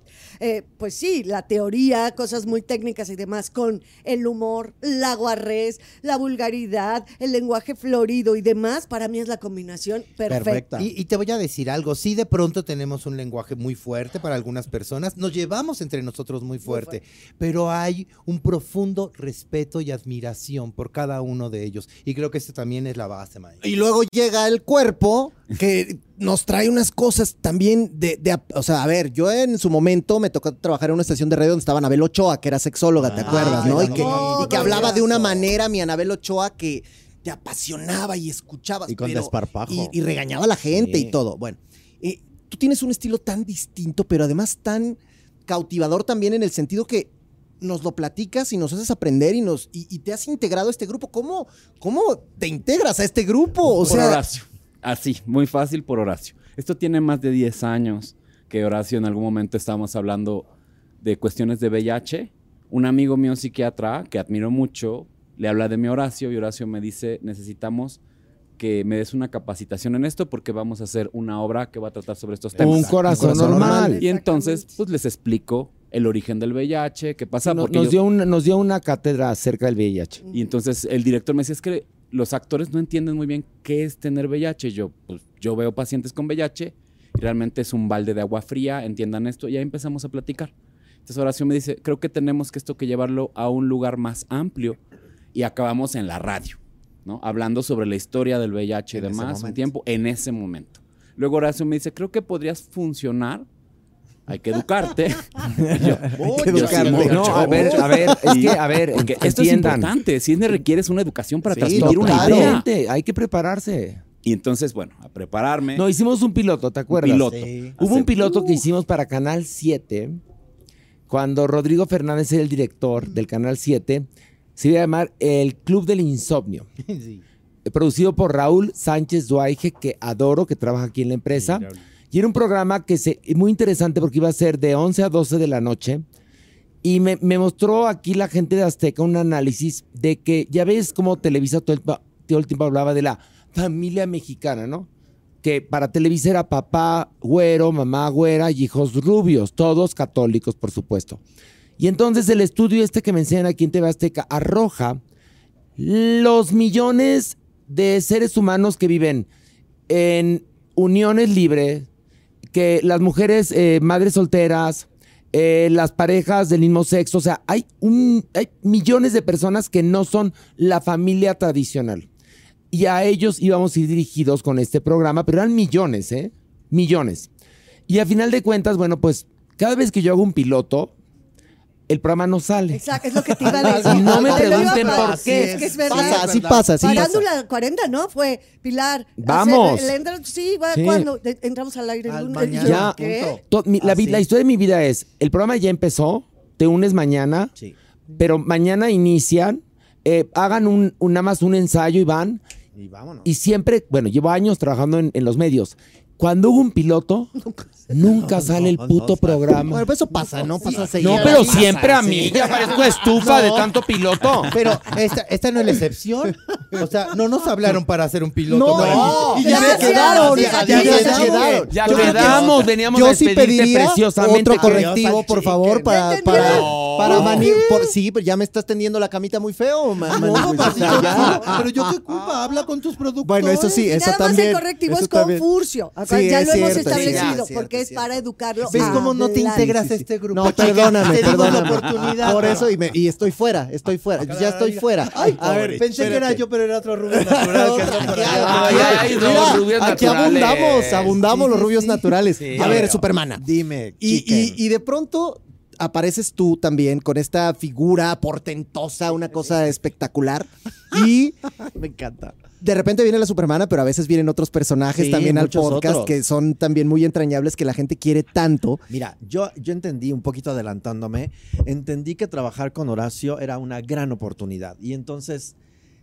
eh, pues sí, la teoría, cosas muy técnicas y demás, con el humor, la guarrez, la vulgaridad, el lenguaje florido y demás, para mí es la combinación perfecta. Perfecta. Y, y te voy a decir algo, sí de pronto tenemos un lenguaje muy fuerte para algunas personas, nos llevamos entre nosotros muy fuerte, pero hay un profundo respeto y admiración por cada uno de ellos. Y creo que esto también es la base, maestro. Y luego llega el cuerpo que nos trae unas cosas también de, de- o sea, a ver, yo en su momento me tocó trabajar en una estación de radio donde estaba Anabel Ochoa, que era sexóloga, ¿te Ah, acuerdas, no? Y que, No, y que hablaba de una manera, mi Anabel Ochoa, que te apasionaba y escuchabas. Y con pero- desparpajo. Y, y regañaba a la gente Sí. y todo. Bueno, eh, tú tienes un estilo tan distinto, pero además tan cautivador también en el sentido que nos lo platicas y nos haces aprender y nos y, y te has integrado a este grupo. ¿Cómo, ¿Cómo te integras a este grupo? O por sea, Horacio. Así, muy fácil por Horacio. Esto tiene más de 10 años que Horacio en algún momento estábamos hablando de cuestiones de VIH. Un amigo mío psiquiatra que admiro mucho le habla de mi Horacio y Horacio me dice, necesitamos que me des una capacitación en esto porque vamos a hacer una obra que va a tratar sobre estos temas. Un corazón, corazón normal. normal. Y entonces, pues les explico el origen del VIH, qué pasa. No- porque nos, yo- dio una, nos dio una cátedra acerca del VIH. y entonces el director me decía, es que los actores no entienden muy bien qué es tener VIH. Y yo, pues yo veo pacientes con VIH y realmente es un balde de agua fría, entiendan esto. Y ahí empezamos a platicar. Entonces Horacio me dice, creo que tenemos que esto que llevarlo a un lugar más amplio. Y acabamos en la radio, ¿no? Hablando sobre la historia del VIH y demás, un tiempo, en ese momento. Luego Horacio me dice, creo que podrías funcionar. Hay que educarte. Y yo, que yo sí. No, a ver, a ver, es que, a ver, Porque que esto es entiendan. importante. Si requieres una educación para Sí, transmitir una claro. idea. Hay que prepararse. Y entonces, bueno, a prepararme. No, hicimos un piloto, ¿te acuerdas? piloto. Sí. Hubo un piloto que hicimos para Canal 7, cuando Rodrigo Fernández era el director del Canal 7, se iba a llamar El Club del Insomnio, Sí. producido por Raúl Sánchez Duaige, que adoro, que trabaja aquí en la empresa. Y era un programa que se, muy interesante porque iba a ser de 11 a 12 de la noche. Y me, me mostró aquí la gente de Azteca un análisis de que ya ves cómo Televisa todo el, todo el tiempo hablaba de la familia mexicana, ¿no? Que para Televisa era papá güero, mamá güera y hijos rubios, todos católicos, por supuesto. Y entonces el estudio este que me enseñan aquí en TV Azteca arroja los millones de seres humanos que viven en uniones libres, que las mujeres eh, madres solteras, eh, las parejas del mismo sexo, o sea, hay, un, hay millones de personas que no son la familia tradicional. Y a ellos íbamos a ir dirigidos con este programa, pero eran millones, ¿eh? Millones. Y a final de cuentas, bueno, pues cada vez que yo hago un piloto, el programa no sale. Exacto, es lo que te iba a decir. No me pregunten por qué. Es que es verdad. Pasa, así pasa, así pasa. Parándula 40, ¿no? Fue Pilar. Vamos. hacer- sí, va Sí. cuando entramos al aire. el Al lunes, Ya. ¿qué? To- mi- la, historia de mi vida es, el programa ya empezó, te unes mañana, Sí. pero mañana inician, eh, hagan un, un- nada más un ensayo y van, Y vámonos. y siempre, bueno, llevo años trabajando en, en los medios. Cuando hubo un piloto, nunca sale el puto programa. Bueno, pues eso pasa, ¿no? Pasa seguido. No, pero Pasa, siempre a sí. mí, ya parezco estufa de tanto piloto. Pero esta, esta no es la excepción. O sea, no nos hablaron para hacer un piloto. No, para no, y ya se quedaron, ya, se quedaron. Ya Yo creo que- quedamos, veníamos a Yo sí despedirte pediría preciosamente. otro correctivo, por favor, para, ¿Ya para, para Mani. por- sí, pero ya me estás tendiendo la camita muy feo, ma- Mani, No, pues, o ya. pero yo qué culpa, habla con tus productores. Bueno, eso sí, eso nada más también. el correctivo eso es con también. Sí, ya lo hemos cierto, establecido, sí, porque cierto, es para educarlo. ¿Ves a cómo no te integras Sí, a sí. este grupo? No, chica? perdóname, Te dimos la perdóname. oportunidad. Por eso, y, me- y estoy fuera, estoy fuera. Ya estoy fuera. Ay, a ver, pobre, pensé que era yo, pero era otro rubio natural. aquí abundamos, abundamos Sí, los rubios sí. naturales. Sí. a ver, Supermana. Dime, Y, chicken. y- y de pronto apareces tú también con esta figura portentosa, una cosa espectacular. Y me encanta. De repente viene la Supermana, pero a veces vienen otros personajes Sí, también al podcast otros. que son también muy entrañables, que la gente quiere tanto. Mira, yo, yo entendí, un poquito adelantándome, entendí que trabajar con Horacio era una gran oportunidad. Y entonces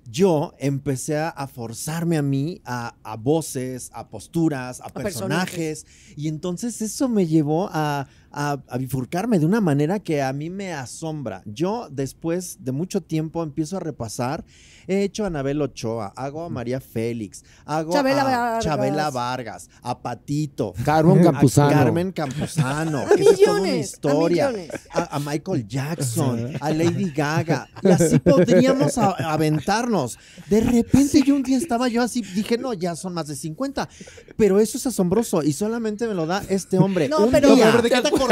yo empecé a, forzarme a mí a, a voces, a posturas, a, personajes. personajes. Y entonces eso me llevó a, a- a bifurcarme de una manera que a mí me asombra. Yo después de mucho tiempo empiezo a repasar. He hecho a Anabel Ochoa, hago a María Félix, hago Chabela a Vargas. Chabela Vargas, a Patito, Carmen Campuzano. a Carmen Campuzano. A que esa es toda una millones, a historia. A, a Michael Jackson, a Lady Gaga. Y así podríamos a- aventarnos. De repente yo un día estaba yo así, dije, no, ya son más de 50. Pero eso es asombroso y solamente me lo da este hombre. No, un pero- día.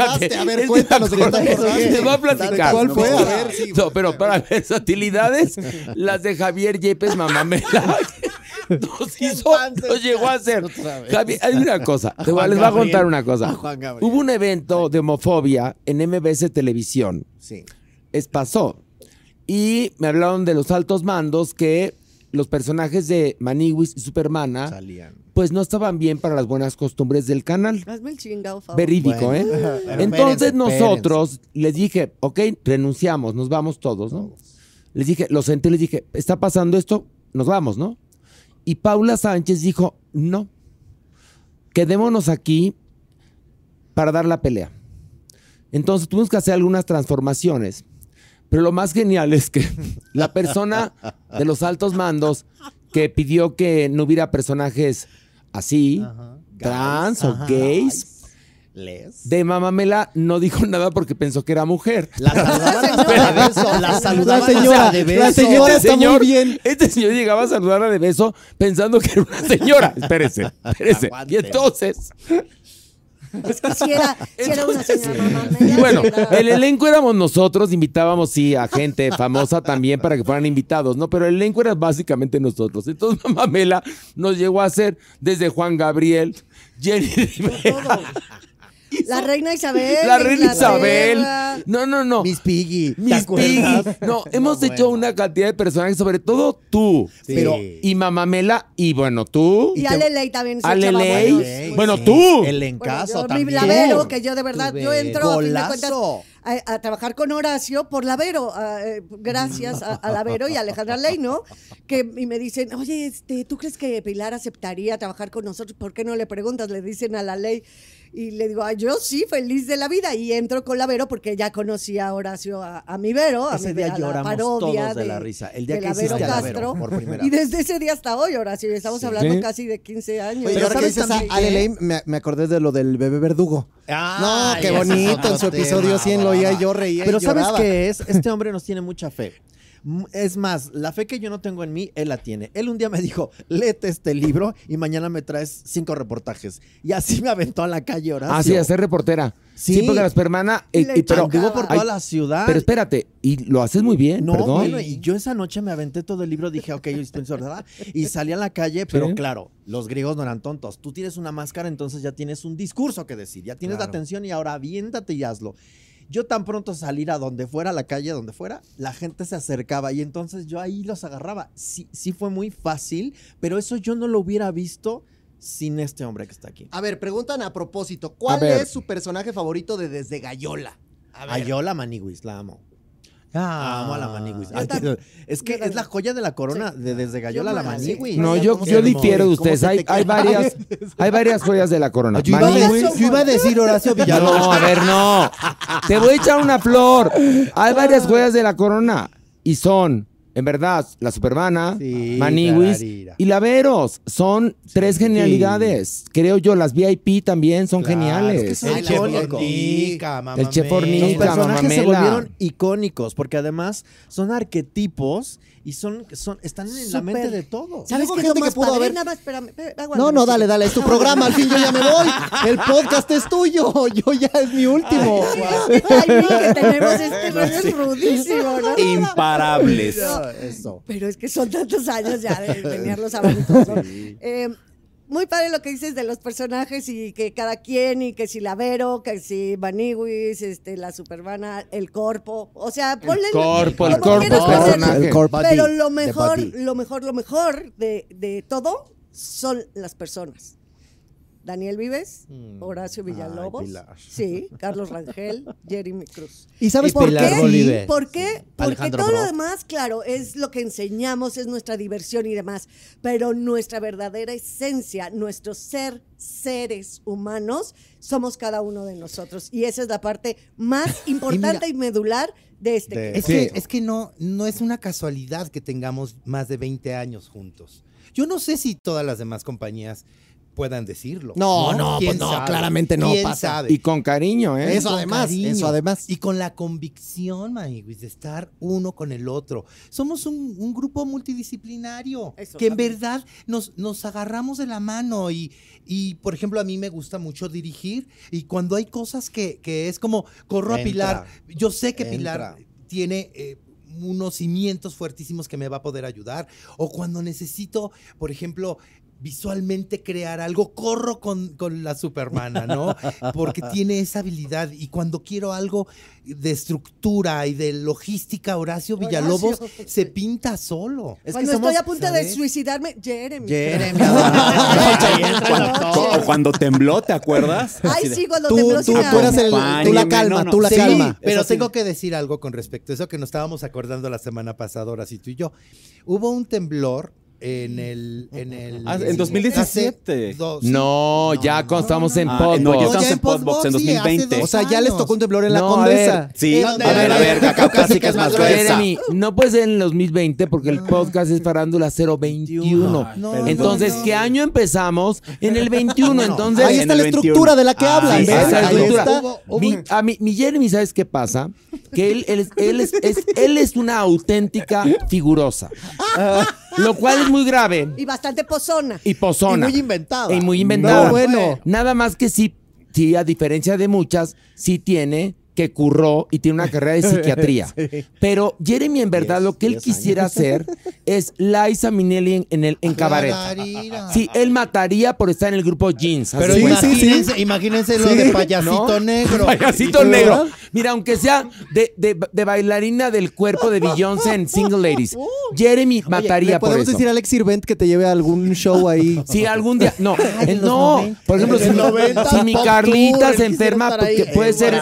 A ver, cuéntanos, a platicar. ¿Cuál fue? A ver, sí. No, pero para versatilidades, las de Javier Yepes Mamamela. Nos hizo, nos llegó a hacer. Javier, hay una cosa, les voy a contar una cosa. Hubo un evento de homofobia en MBS Televisión. Sí. Es pasó. Y me hablaron de los altos mandos que los personajes de Maniwis y Supermana Salían. pues no estaban bien para las buenas costumbres del canal. Hazme el chingado favor. Verídico, Bueno. ¿eh? Pero Entonces espérense, nosotros les dije, ok, renunciamos, nos vamos todos, ¿no? Les dije, lo senté, les dije, está pasando esto, nos vamos, ¿no? Y Paula Sánchez dijo, no, quedémonos aquí para dar la pelea. Entonces tuvimos que hacer algunas transformaciones. Pero lo más genial es que la persona de los altos mandos que pidió que no hubiera personajes así, trans o gays, Les. de Mamamela no dijo nada porque pensó que era mujer. La saludaban hasta de beso. La saludaban La señora, de beso. la señora Este muy bien. Este señor llegaba a saludarla de beso pensando que era una señora. Espérese, espérese. Aguante. Y entonces, Es que si era, si era una señora mamá. bueno, el elenco éramos nosotros, invitábamos sí a gente famosa también para que fueran invitados, ¿no? Pero el elenco era básicamente nosotros. Entonces Mamamela nos llegó a hacer desde Juan Gabriel, Jenny Rivera, La reina Isabel. La reina Isabel. No, no, no. Miss Piggy. ¿te Miss acuerdas? Piggy. No, hemos hecho una cantidad de personajes, sobre todo tú. Sí. Pero- Y Mamamela, y bueno, tú. Y Ale Ley también se Ale echaba Ley. buenos. Bueno, Sí, tú. El en Bueno, también. Lavero, que yo de verdad, yo entro a fin de cuentas Golazo. a, a trabajar con Horacio por Lavero, a, eh, gracias a, a Lavero y a Alejandra Ley, ¿no? Que y me dicen, oye, este, ¿tú crees que Pilar aceptaría trabajar con nosotros? ¿Por qué no le preguntas? Le dicen a la Ley. Y le digo, "Ay, yo sí, feliz de la vida. Y entro con Lavero porque ya conocía a Horacio, a, a mi Vero, a, Ese mi, día a la lloramos parodia todos de la risa. El día de que Lavero hiciste a Castro. Por primera y desde ese día hasta hoy, Horacio, y estamos hablando Sí. casi de 15 años. Oye, Pero ahora que ¿sabes dices a Ale? Ley, me, me acordé de lo del bebé verdugo. Ay, no, qué bonito. En su episodio tema, 100 lo oía yo reía Pero y ¿sabes qué es? Este hombre nos tiene mucha fe. Es más, la fe que yo no tengo en mí, él la tiene. Él un día me dijo, léete este libro y mañana me traes cinco reportajes. Y así me aventó a la calle Horacio. Ah, sí, a ser reportera. Sí, Sí. porque la espermana. Y eh, y- pero, por toda Ay, la ciudad. pero espérate, y lo haces muy bien, No, perdón. bueno, y yo esa noche me aventé todo el libro, dije, ok, yo dispenso, ¿verdad? Y salí a la calle, pero Sí. claro, los griegos no eran tontos. Tú tienes una máscara, entonces ya tienes un discurso que decir, ya tienes la atención y ahora aviéntate y hazlo. Yo tan pronto salir a donde fuera, a la calle, donde fuera, la gente se acercaba y entonces yo ahí los agarraba. Sí, sí fue muy fácil, pero eso yo no lo hubiera visto sin este hombre que está aquí. A ver, preguntan a propósito, ¿cuál ver. es su personaje favorito de Desde Gallola? A yo la Maniwis, la amo. Ah, Amo a la Maniwis. Ay, también. Es que es la joya de la corona, de desde Gallola a la. Maniwis. No, yo, ¿cómo yo difiero de ¿Cómo ustedes. Hay, hay varias, hay varias joyas de la corona. Yo iba, a Maniwis- decir, yo iba a decir Horacio Villalobos. No, a ver, no. Te voy a echar una flor. Hay varias joyas de la corona. Y son, en verdad, la Supermana, Sí, Maniwis tararira. y Laveros. Son tres genialidades. Creo yo, las VIP también son Claro, geniales. es que son El chef mamá El. Hornica. Los personajes se volvieron icónicos porque además son arquetipos y son, son están en la mente de todos. ¿Sabes qué es lo gente que más pudo padre? haber- Nada más, espérame, espérame, aguántame, No, no, dale, dale, es tu programa, al fin yo ya me voy. El podcast es tuyo, yo ya es mi último. Ay, mira que tenemos este es rudísimo, ¿no? Imparables. Eso. Pero es que son tantos años ya de tener los abanicos, ¿no? Eh, muy padre lo que dices de los personajes y que cada quien, y que si Lavero, que si Maniwis, este, la Supermana, el Corpo. O sea, ponle. Corpo, el como Corpo ponerle. personaje. El corpo. Pero lo mejor, lo mejor, lo mejor de, de todo son las personas. Daniel Vives, Horacio Villalobos, sí, Carlos Rangel, Jeremy Cruz. ¿Y sabes Y por Pilar qué? Bolívar. ¿Por qué? Porque Alejandro todo lo demás, claro, es lo que enseñamos, es nuestra diversión y demás, pero nuestra verdadera esencia, nuestro ser seres humanos, somos cada uno de nosotros. Y esa es la parte más importante y, medular de este. De-. Es que, es que no, no es una casualidad que tengamos más de 20 años juntos. Yo no sé si todas las demás compañías puedan decirlo. No, no, ¿Quién pues no, sabe? claramente no ¿Quién pasa. sabe? Y con cariño, ¿eh? Eso con además, cariño. eso además. Y con la convicción, Maniguis, de estar uno con el otro. Somos un, un grupo multidisciplinario Eso que en verdad nos, nos agarramos de la mano y, y, por ejemplo, a mí me gusta mucho dirigir y cuando hay cosas que, que es como, corro a. Pilar, yo sé que Pilar tiene... eh, unos cimientos fuertísimos que me va a poder ayudar o cuando necesito, por ejemplo, visualmente crear algo, corro con, con la Supermana, ¿no? Porque tiene esa habilidad. Y cuando quiero algo de estructura y de logística, Horacio Villalobos Horacio. se pinta solo. Es Cuando que somos- estoy a punto de suicidarme, Jeremy. Jeremy, Cuando, o cuando tembló, ¿te acuerdas? Ay, sí, cuando Tú, tembló tú, sí tú eras ahogo. el, tú la calma, no, no. tú la Sí, calma. pero tengo que decir algo con respecto a eso que nos estábamos acordando la semana pasada, ahora sí tú y yo. Hubo un temblor en el... En, el, Ah, en 2017. hace dos- sí. No, ya cuando estamos en Podbox. no, ya estamos en Podbox en Podbox, sí, hace 2020. dos O sea, ya les tocó un temblor en la condesa. ver, Sí, ¿En a ver, a ver, acá casi que es más gruesa. Jeremy, no puede ser en el 2020 porque el podcast es Farándula 021. No, Entonces. ¿qué año empezamos? En el 21. Entonces, Ahí está la 21. estructura de la que Ah, hablan. esa Ahí estructura. a mi, mi Jeremy, ¿sabes qué pasa? Que él, él es, él, es, es- él es una auténtica figurosa. Lo cual es muy grave Y bastante pozona. y pozona. Y muy inventada. Y muy inventada. No, bueno. Nada más que sí, sí, a diferencia de muchas, sí tiene que curró y tiene una carrera de psiquiatría. Pero Jeremy, en verdad, Diez- lo que él quisiera años. hacer es Liza Minnelli en, en el en cabaret. Sí, él mataría por estar en el grupo Jeans. Pero de cuenta. imagínense, imagínense lo de payasito ¿No? negro. Payasito negro. Mira, aunque sea de, de- de bailarina del cuerpo de Beyoncé en Single Ladies, Jeremy mataría ¿Le por podemos eso. decir a Alex Sirvent que te lleve a algún show ahí? Sí, algún día. No, Ay, eh, no. 90. Por ejemplo, si, mi- los 90, si mi pop Carlita se enferma, puede Eh, ser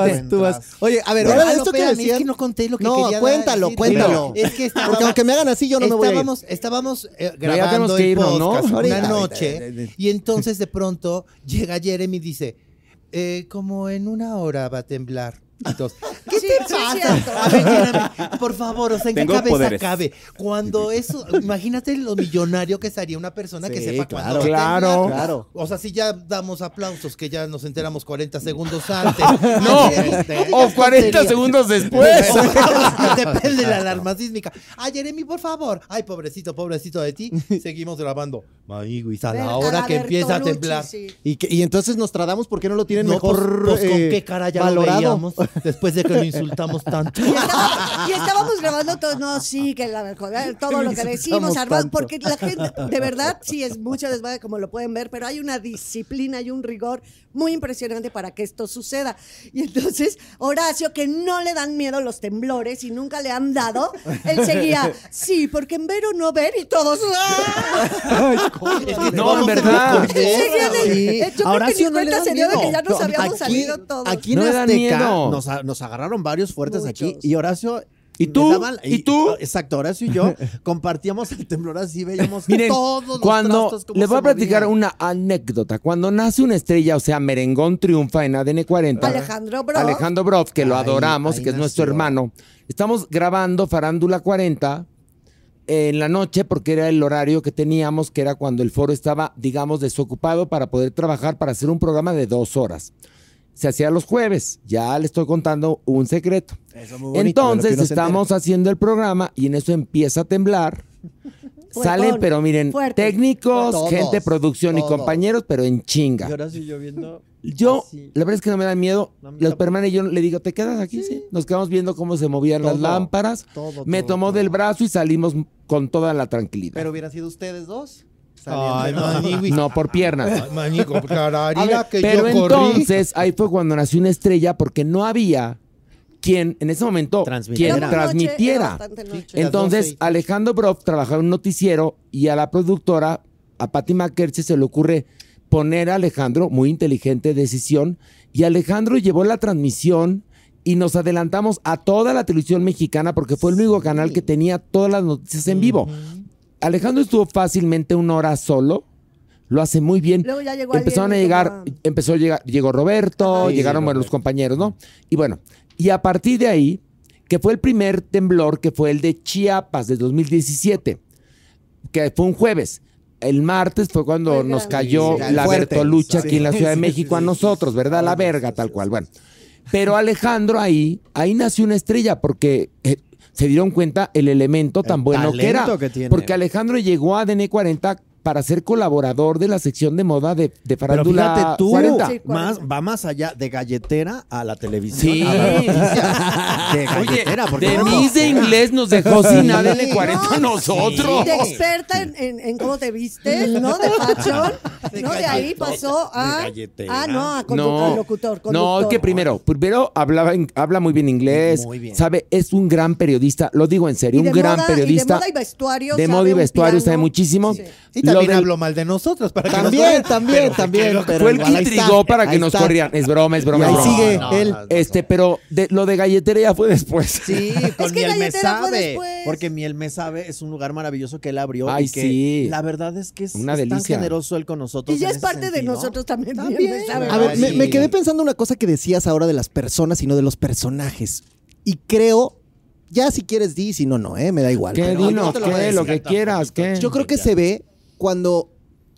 vas, exactamente. Tú vas. Oye, a ver, ahora ah, esto que decían... es que no conté lo que No, quería cuéntalo, decir. cuéntalo. Es que estábamos, Porque aunque me hagan así, yo no me voy a ir. estábamos, estábamos eh, grabando tenemos que el irnos, ¿no? podcast Ahorita, una ahorita, noche y entonces de pronto llega Jeremy y dice, eh, como en una hora va a temblar. Entonces, ¿qué Sí, te pasa? cierto. A ver, Jeremy, por favor, o sea, ¿en qué Tengo cabeza poderes. cabe? Cuando eso, imagínate lo millonario que sería una persona que Sí, sepa claro. cuándo va a Claro. temblar. Claro. O sea, si ya damos aplausos, que ya nos enteramos 40 segundos antes. No, Este, o 40 segundos después. Depende de la alarma sísmica. Ay, Jeremy, por favor. Ay, pobrecito, pobrecito de ti. Seguimos grabando. Maiguis, a la hora que empieza a temblar. Y, que- y entonces nos tradamos, ¿por qué no lo tienen No, mejor pues, pues, con eh, qué cara ya valorado? lo veíamos después de que lo tanto. Y estábamos, y estábamos grabando todo, no, sí, que la, todo lo que decimos, armado, porque la gente, de verdad, sí es mucho desmadre, como lo pueden ver, pero hay una disciplina y un rigor muy impresionante para que esto suceda. Y entonces, Horacio, que no le dan miedo los temblores y nunca le han dado, él seguía, sí, porque en ver o no ver y todos. ¡ah! Es que No, vamos en verdad. Sí. creo que ni no le cuenta dan se dio de miedo. que ya nos No, habíamos aquí, salido todos. Aquí No en dan Azteca nos, a- nos agarraron varios fuertes aquí y Horacio... ¿Y tú? daban- ¿Y tú? Exacto, Horacio y yo compartíamos el temblor así, veíamos Miren, todos los cuando les voy a platicar movían. una anécdota. Cuando nace una estrella, o sea, Merengón triunfa en ADN 40. Alejandro Broff. Alejandro Broff, que lo Ahí- adoramos, ahí que es nuestro hermano. Estamos grabando Farándula 40 en la noche porque era el horario que teníamos, que era cuando el foro estaba, digamos, desocupado para poder trabajar para hacer un programa de dos horas. Se hacía los jueves. Ya le estoy contando un secreto. Eso es muy bonito, Entonces entera. estamos haciendo el programa y en eso empieza a temblar. Fuertón, Salen, pero miren, fuerte. técnicos, Todos, gente producción y compañeros, pero en chinga. Y Horacio y yo viendo... Yo, así. la verdad es que no me da miedo. No, Los permanes, yo le digo, ¿te quedas aquí? Sí. Nos quedamos viendo cómo se movían las lámparas. todo, me tomó todo. del brazo y salimos con toda la tranquilidad. Pero hubieran sido ustedes dos. Ay, no por que Pero yo corrí. entonces ahí fue cuando nació una estrella porque no había quien en ese momento Transmitiera. quien transmitiera. noche. Entonces, 12 y- Alejandro Broff trabajaba en un noticiero y a la productora, a Patty McKerche, se le ocurre poner a Alejandro, muy inteligente decisión, y Alejandro llevó la transmisión y nos adelantamos a toda la televisión mexicana porque fue el único canal que tenía todas las noticias en vivo. Alejandro estuvo fácilmente una hora solo. Lo hace muy bien. Luego ya llegó Empezaron a llegar, como- empezó a llegar, llegó Roberto, llegaron bueno, los compañeros, ¿no? Y bueno, y a partir de ahí, que fue el primer temblor, que fue el de Chiapas de 2017, que fue un jueves. El martes fue cuando Fue nos cayó Sí, la fuerte. Bertolucha Sí. aquí en la Ciudad de México a sí, nosotros, ¿verdad? La verga, tal cual. Bueno, pero Alejandro ahí, ahí nació una estrella porque eh, se dieron cuenta el elemento tan El bueno que era. que tiene. Porque Alejandro llegó a DN 40 para ser colaborador de la sección de moda de, de Pero Farándula fíjate tú, 40. Sí, más, 40. va más allá de galletera a la televisión. Sí. a la noticia. de Oye, galletera, porque de bueno, Miss de inglés nos dejó sin nada en el No, 40 nosotros. De experta en, en- en cómo te vistes, ¿no? De fashion. ¿no? De ahí pasó a. galletera. Ah, no, a condu- No, locutor. no, conductor. es que primero, primero hablaba en- habla muy bien inglés, Muy bien. sabe, es un gran periodista, lo digo en serio, de un gran moda- periodista. Y de moda y vestuario. de moda y vestuario sabe muchísimo. Sí. Y Lo también del- habló mal de nosotros. Para que nos También, corrieran. también, Pero también. que- pero fue el que intrigó para que nos corrieran. Es broma, es Y broma. ahí es broma. sigue no, él. no, no. Este, pero de, lo de galletera ya fue después. Sí, con que Miel Me Sabe. Porque Miel Me Sabe es un lugar maravilloso que él abrió. Ay, y que sí. La verdad es que es, Una es tan delicia. generoso él con nosotros. Y ya es parte de nosotros también. También. A ver, me, quedé pensando una cosa que decías ahora de las personas y no de los personajes. Y creo, ya si quieres di, si no, no, ¿eh? me da igual. ¿Qué, pero lo a ¿Qué? decir. Lo que quieras, ¿qué? Yo creo que se ve cuando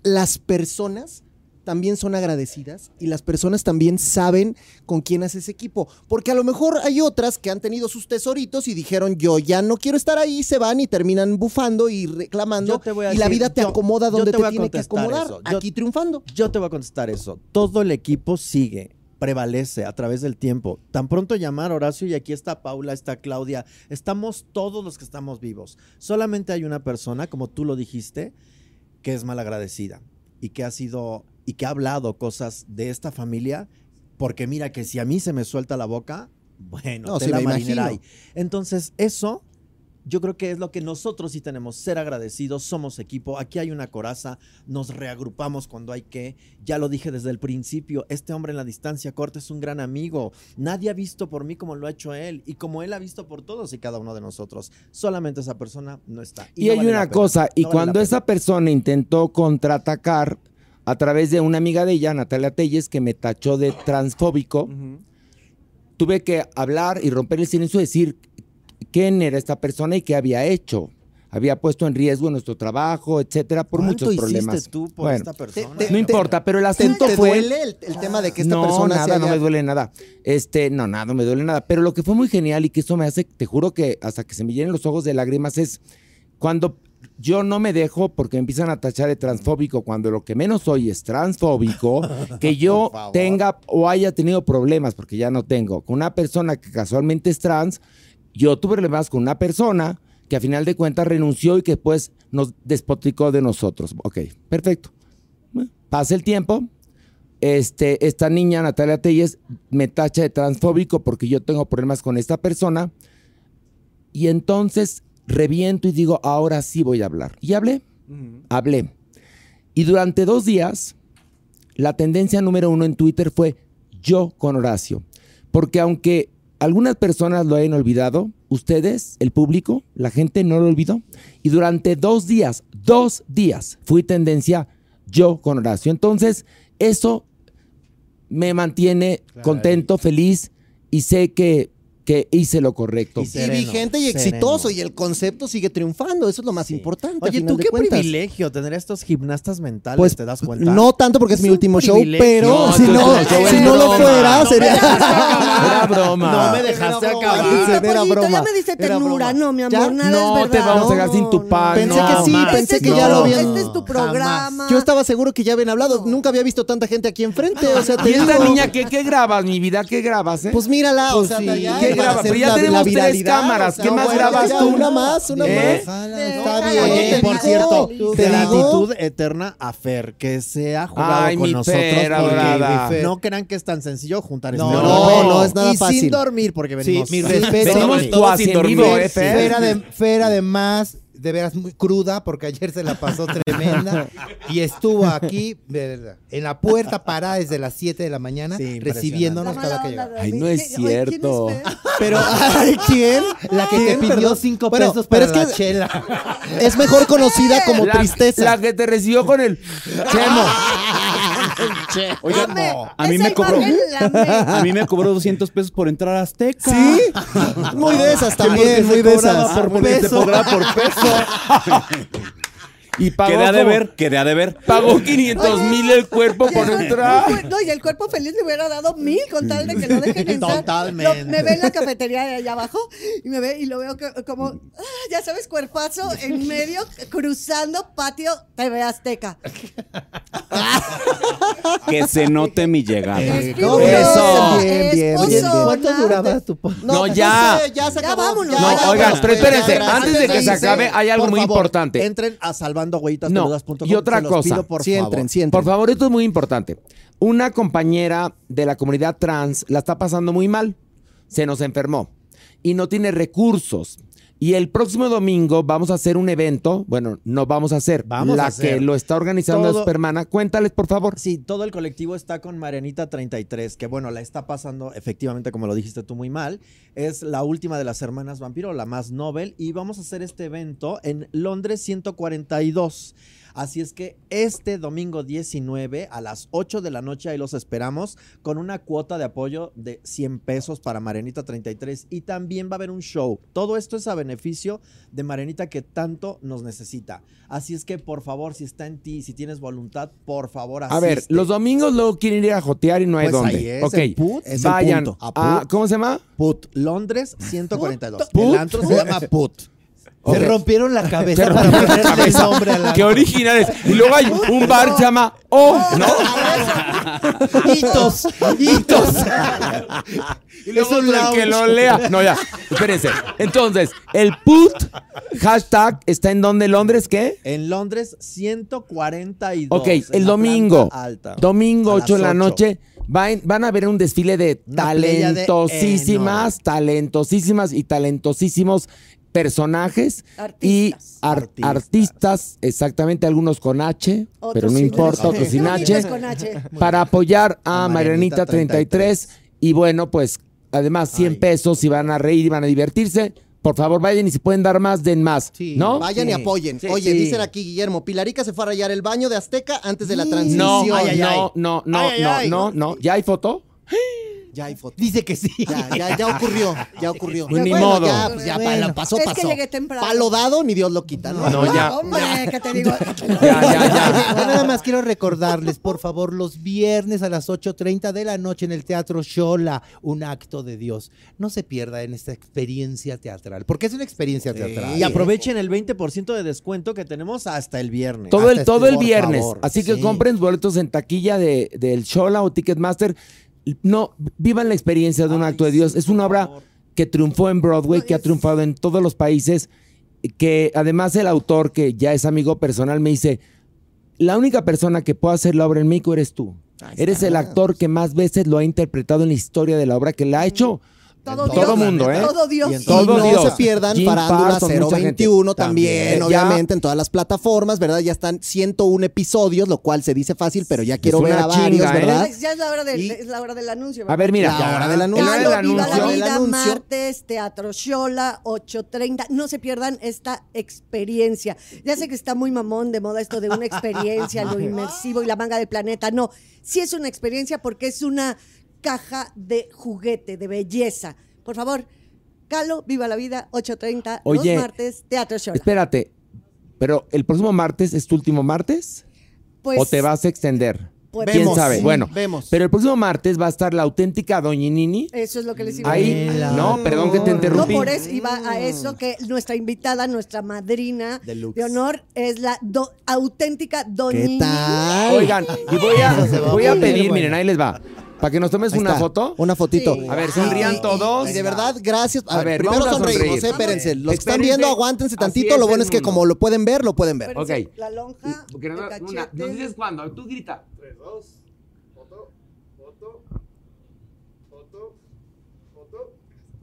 las personas también son agradecidas y las personas también saben con quién haces equipo. Porque a lo mejor hay otras que han tenido sus tesoritos y dijeron, yo ya no quiero estar ahí, se van y terminan bufando y reclamando. Y la vida te yo- acomoda donde te te, tiene que acomodar. Yo- Aquí triunfando. Yo te voy a contestar eso. Todo el equipo sigue prevalece a través del tiempo. Tan pronto llamar Horacio y aquí está Paula, está Claudia, estamos todos los que estamos vivos. Solamente hay una persona, como tú lo dijiste, que es malagradecida y que ha sido y que ha hablado cosas de esta familia, porque mira que si a mí se me suelta la boca, bueno, No, te sí, la. Entonces, eso yo creo que es lo que nosotros sí tenemos, ser agradecidos, somos equipo, aquí hay una coraza, nos reagrupamos cuando hay que, ya lo dije desde el principio, este hombre en la distancia corta es un gran amigo, nadie ha visto por mí como lo ha hecho él y como él ha visto por todos y cada uno de nosotros, solamente esa persona no está. Y, no hay vale una cosa, y no vale la cuando esa persona intentó contraatacar a través de una amiga de ella, Natalia Telles, que me tachó de transfóbico, tuve que hablar y romper el silencio y decir quién era esta persona y qué había hecho. Había puesto en riesgo nuestro trabajo, etcétera, por ¿Cuánto muchos hiciste problemas. tú por Bueno, esta persona? te- no importa, pero el asunto ¿Te fue duele el, el tema de que esta no, persona nada, se no haya- me duele nada. Este, no, nada, no me duele nada. Pero lo que fue muy genial y que eso me hace, te juro que hasta que se me llenen los ojos de lágrimas es cuando yo no me dejo porque me empiezan a tachar de transfóbico cuando lo que menos soy es transfóbico, que yo tenga o haya tenido problemas, porque ya no tengo, con una persona que casualmente es trans, yo tuve problemas con una persona que a final de cuentas renunció y que pues nos despotricó de nosotros. Ok, perfecto. Pasa el tiempo, este, esta niña, Natalia Telles, me tacha de transfóbico porque yo tengo problemas con esta persona. Y entonces reviento y digo, ahora sí voy a hablar. Y hablé, hablé. Y durante dos días, la tendencia número uno en Twitter fue yo con Horacio. Porque aunque algunas personas lo hayan olvidado, ustedes, el público, la gente no lo olvidó. Y durante dos días, dos días, fui tendencia yo con Horacio. Entonces, eso me mantiene contento, feliz y sé que, que hice lo correcto. Y vigente y sereno. exitoso, y el concepto sigue triunfando. Eso es lo más Sí. importante. Oye, tú qué cuentas. privilegio tener a estos gimnastas mentales, Pues ¿te das cuenta? no tanto porque es, Es mi último show, pero No, si no, si no lo fuera, No sería. Era broma. No me dejaste Era broma. acabar. Era broma. ya me diste Era ternura. No, mi amor, ¿Ya? nada No, es te verdad. vamos a dejar sin tu No, pan. Pensé no, que sí, pensé Este que es ya tu- lo habían- Este es tu programa. Yo estaba seguro que ya habían hablado. Nunca había visto tanta gente aquí enfrente. O sea, te ¿Y esta niña qué, qué grabas, mi vida? ¿Qué grabas, eh? Pues mírala, o Pues sea, ¿Qué hacer Pero ya la- tenemos la tres cámaras. o sea, ¿Qué más bueno, grabas ya, tú? Una más, una ¿Eh? más. Está bien. Oye, por cierto, Te gratitud eterna a Fer, que se ha jugado Ay, con mi nosotros. Fer, porque no crean que es tan sencillo juntar No, este No, oro. no es nada y fácil. sin dormir, porque Sí, venimos. mi respeto. Venimos Sobre todo cuasi sin dormir. eh, Fer, además, de veras muy cruda, porque ayer se la pasó tremenda y estuvo aquí, de verdad, en la puerta parada desde las 7 de la mañana, Sí, recibiéndonos cada que llegaba. Ay, no es ¿Qué- oye, ¿quién cierto. Pero, ay, ¿quién? La que te pidió Perdón. 5 Bueno, pesos pero para es la que chela. es mejor conocida como La- tristeza. La que te recibió con el chemo. Oiga, Lame. a mí me cobró. A mí me cobró 200 pesos por entrar a Azteca. Sí, muy de esas también, muy de esas. Por, porque se peso. por peso. Y pagó, Quedé a deber, quedé a deber. pagó 500 mil el cuerpo por entrar. No, y el cuerpo feliz le hubiera dado mil con tal de que lo dejen entrar. Totalmente. Lo- me ve en la cafetería de allá abajo y me ve y lo veo que- como, ah, ya sabes, cuerpazo en medio, cruzando patio TV Azteca. Que se note mi llegada. Es no, eso. bien, bien. ¿Cuánto duraba tu No, pues ya. ya se Ya vámonos. No, ya, oigan, pero espérense, antes de que se acabe, hay algo muy favor, importante. Entren a No, y otra cosa. por Sí, favor. entren, sí, entren. Por favor, esto es muy importante. Una compañera de la comunidad trans la está pasando muy mal. Se nos enfermó y no tiene recursos. Y el próximo domingo vamos a hacer un evento. Bueno, no vamos a hacer. Vamos la a hacer. que lo está organizando Todo- es Supermana. Cuéntales, por favor. Sí, todo el colectivo está con Marianita 33, que bueno, la está pasando efectivamente, como lo dijiste tú, muy mal. Es la última de las hermanas vampiro, la más novel, y vamos a hacer este evento en Londres 142. Así es que este domingo 19 a las 8 de la noche ahí los esperamos con una cuota de apoyo de 100 pesos para Marianita 33 y también va a haber un show. Todo esto es a beneficio de Marianita que tanto nos necesita. Así es que por favor, si está en ti, si tienes voluntad, por favor, A ver, asiste. los domingos luego quieren ir a jotear y no hay Pues dónde. ahí es, ok, Put, es el vayan punto. a, Put. ¿cómo se llama? Put, Londres 142. Put. El antro se llama Put. Se rompieron la cabeza Se para rompieron la ponerle cabeza. nombre a la... Qué originales. Y luego hay un bar se llama O, ¿no? Hitos, hitos. Y luego Es el que lo lea. No, ya, espérense. Entonces, el put hashtag está en donde Londres, ¿qué? En Londres, 142. Ok, el domingo. alta. Domingo, A las 8 de la 8. noche. van a ver un desfile de talentosísimas, talentosísimas y talentosísimos personajes y Artistas. ar- Artistas. artistas, exactamente, algunos con H, Otros pero no sin importa, otros sin H, es con H. para apoyar a, A Marianita Marianita 33 y bueno, pues además 100 Ay. pesos y van a reír y van a divertirse. Por favor, vayan y si pueden dar más, den más, Sí. ¿no? Vayan y apoyen. Sí, Oye, sí. dicen aquí, Guillermo, Pilarica se fue a rayar el baño de Azteca antes de la transición. No, Ay, ay, ay. no, no, no, Ay, no, ay. no, no. ¿Ya hay foto? Ya hay foto. Dice que sí. Ya, ya, ya ocurrió, ya ocurrió. Pues ni Bueno, modo. Ya, pues ya Bueno. pa- pasó, Es que pasó. llegué temprano. Palo dado, ni Dios lo quita, ¿no? No, ya. Hombre, ¿qué te digo? Ya, ya, ya. Yo nada más quiero recordarles, por favor, los viernes a las 8.30 de la noche en el Teatro Shola, un acto de Dios. No se pierda en esta experiencia teatral, porque es una experiencia teatral. Y aprovechen el 20% de descuento que tenemos hasta el viernes. Todo el, Hasta todo este, el viernes. favor. Así que Sí. compren boletos en taquilla de, del Shola o Ticketmaster. No, vivan la experiencia de un acto de Dios. Es una obra que triunfó en Broadway, que ha triunfado en todos los países, que además el autor, que ya es amigo personal, me dice, la única persona que puede hacer la obra en México eres tú. Eres el actor que más veces lo ha interpretado en la historia de la obra, que la ha hecho Todo, todo mundo, ¿eh? Todo Dios. Y Todo no Dios. se pierdan Jim gente. 021 también, También. obviamente, en todas las plataformas, ¿verdad? Ya están 101 episodios, lo cual se dice fácil, pero ya quiero ver a varios, chinga, ¿eh? ¿verdad? Ya es la hora del, Y- es la hora del anuncio. A ver, mira. La hora del anuncio. Del Galo, Viva la anuncio. El vida, anuncio. martes, Teatro Shola, 8.30. No se pierdan esta experiencia. Ya sé que está muy mamón de moda esto de una experiencia, lo inmersivo y la manga del planeta. No, sí es una experiencia porque es una caja de juguete, de belleza. Por favor, Galo, Viva la vida, 8.30, Oye, los martes, Teatro Shola. Espérate, pero el próximo martes es tu último martes Pues, o te vas a extender. pues, ¿Quién Vemos, sabe? sí, bueno, vemos. pero el próximo martes va a estar la auténtica Doñinini. Eso es lo que les iba a Ahí, decir. no, perdón que te No, interrumpí. por eso iba a eso que nuestra invitada, nuestra madrina Deluxe. de honor es la do- auténtica Doña. ¿Qué tal? Oigan, y voy a, a voy a pedir, miren, ahí les va. Para que nos tomes Ahí una está, foto. Una fotito. Sí. A ver, sonrían todos. Y de verdad, gracias. A, A ver, ver, primero vamos a sonreímos, sonreír. eh, espérense. Los que están Espérense. viendo, aguántense Así tantito. es Lo bueno el es que mundo. como lo pueden ver, lo pueden ver. Ok. La lonja. Porque no- el una- cachete. ¿Nos dices cuándo? Tú grita.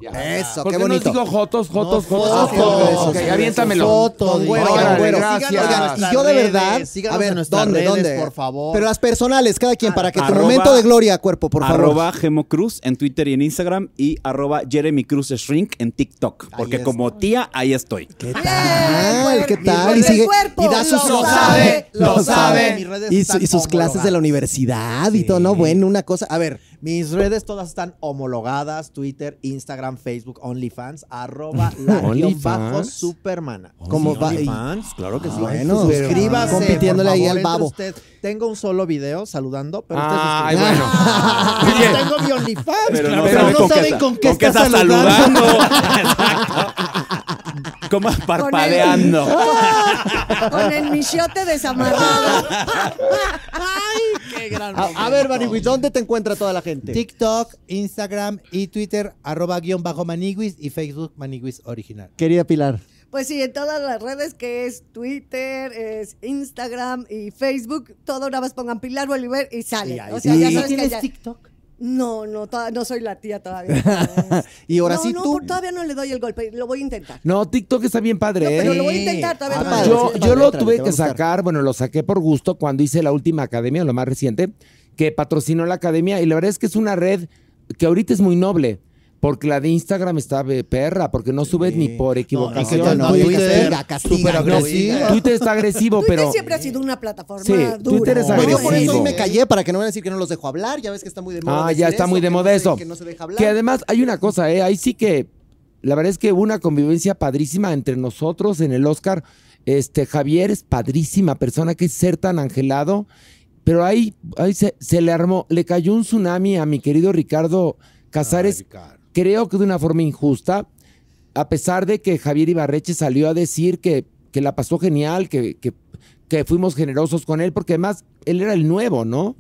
Ya. Eso, ¿Por qué qué no bonito. digo jotos, jotos, No, jotos? foto, Ok, aviéntamelo. foto, Con güero, Órale, güero. gracias. Oigan, y yo de verdad. a ver, ¿dónde, redes, dónde? por favor. Pero las personales, cada quien, para que tu Arroba- momento de gloria, cuerpo, por favor. Arroba Gemo Cruz en Twitter y en Instagram y arroba Jeremy Cruz Shrink en TikTok. Porque como tía, ahí estoy. ¿Qué tal? ¿Qué tal? Y sigue y da sus lo sabe, lo sabe. Y, su- están y sus clases de la universidad y todo, ¿no? Bueno, una cosa. A ver, Mis redes todas están homologadas: Twitter, Instagram, Facebook, OnlyFans, arroba la OnlyFans. bajo supermana. ¿Cómo Sí, va? OnlyFans, claro que sí. Bueno, suscríbase. compitiéndole ahí al babo. usted. Tengo un solo video saludando, pero Ay, ustedes bueno. Oye, tengo mi OnlyFans. Pero no que sabe no saben con qué con qué está está saludando. Exacto. Como parpadeando. Con el michote desamarrado. a, a ver, Maniwis, ¿dónde te encuentra toda la gente? TikTok, Instagram y Twitter, arroba guion bajo Maniguis y Facebook Maniguis Original. Querida Pilar. Pues sí, en todas las redes que es Twitter, es Instagram y Facebook, todo nada más pongan Pilar Bolívar y sale. O sea, sí. ya ¿Y sabes que ¿Tienes ya- TikTok? No, no, no soy la tía todavía. Y ahora no, sí no, tú. por- todavía no le doy el golpe, lo voy a intentar. No, TikTok está bien padre. No, ¿eh? pero lo voy a intentar todavía. Ah, no. padre, yo, yo padre, lo tuve que sacar, bueno, lo saqué por gusto cuando hice la última academia, lo más reciente, que patrocinó la academia y la verdad es que es una red que ahorita es muy noble. Porque la de Instagram está de perra, porque no subes ni por ¿qué equivocación. no, Twitter, castiga, castiga. súper No, agresivo. Twitter está agresivo, Twitter pero siempre ha sido una plataforma Sí, dura. Twitter es Pues yo agresivo. por eso hoy me Sí. callé, para que no van a decir que no los dejo hablar. Ya ves que está muy de moda. Ah, ya está muy eso, de que moda no eso. Que no se deja hablar. Que además hay una cosa, ¿eh? Ahí sí que la verdad es que hubo una convivencia padrísima entre nosotros en el Oscar. Este Javier es padrísima persona, que es ser tan angelado. Pero ahí, ahí se, se le armó, le cayó un tsunami a mi querido Ricardo Casares, creo que de una forma injusta. a pesar de que Javier Ibarreche salió a decir que, que la pasó genial, que, que, que fuimos generosos con él, porque además él era el nuevo, ¿no?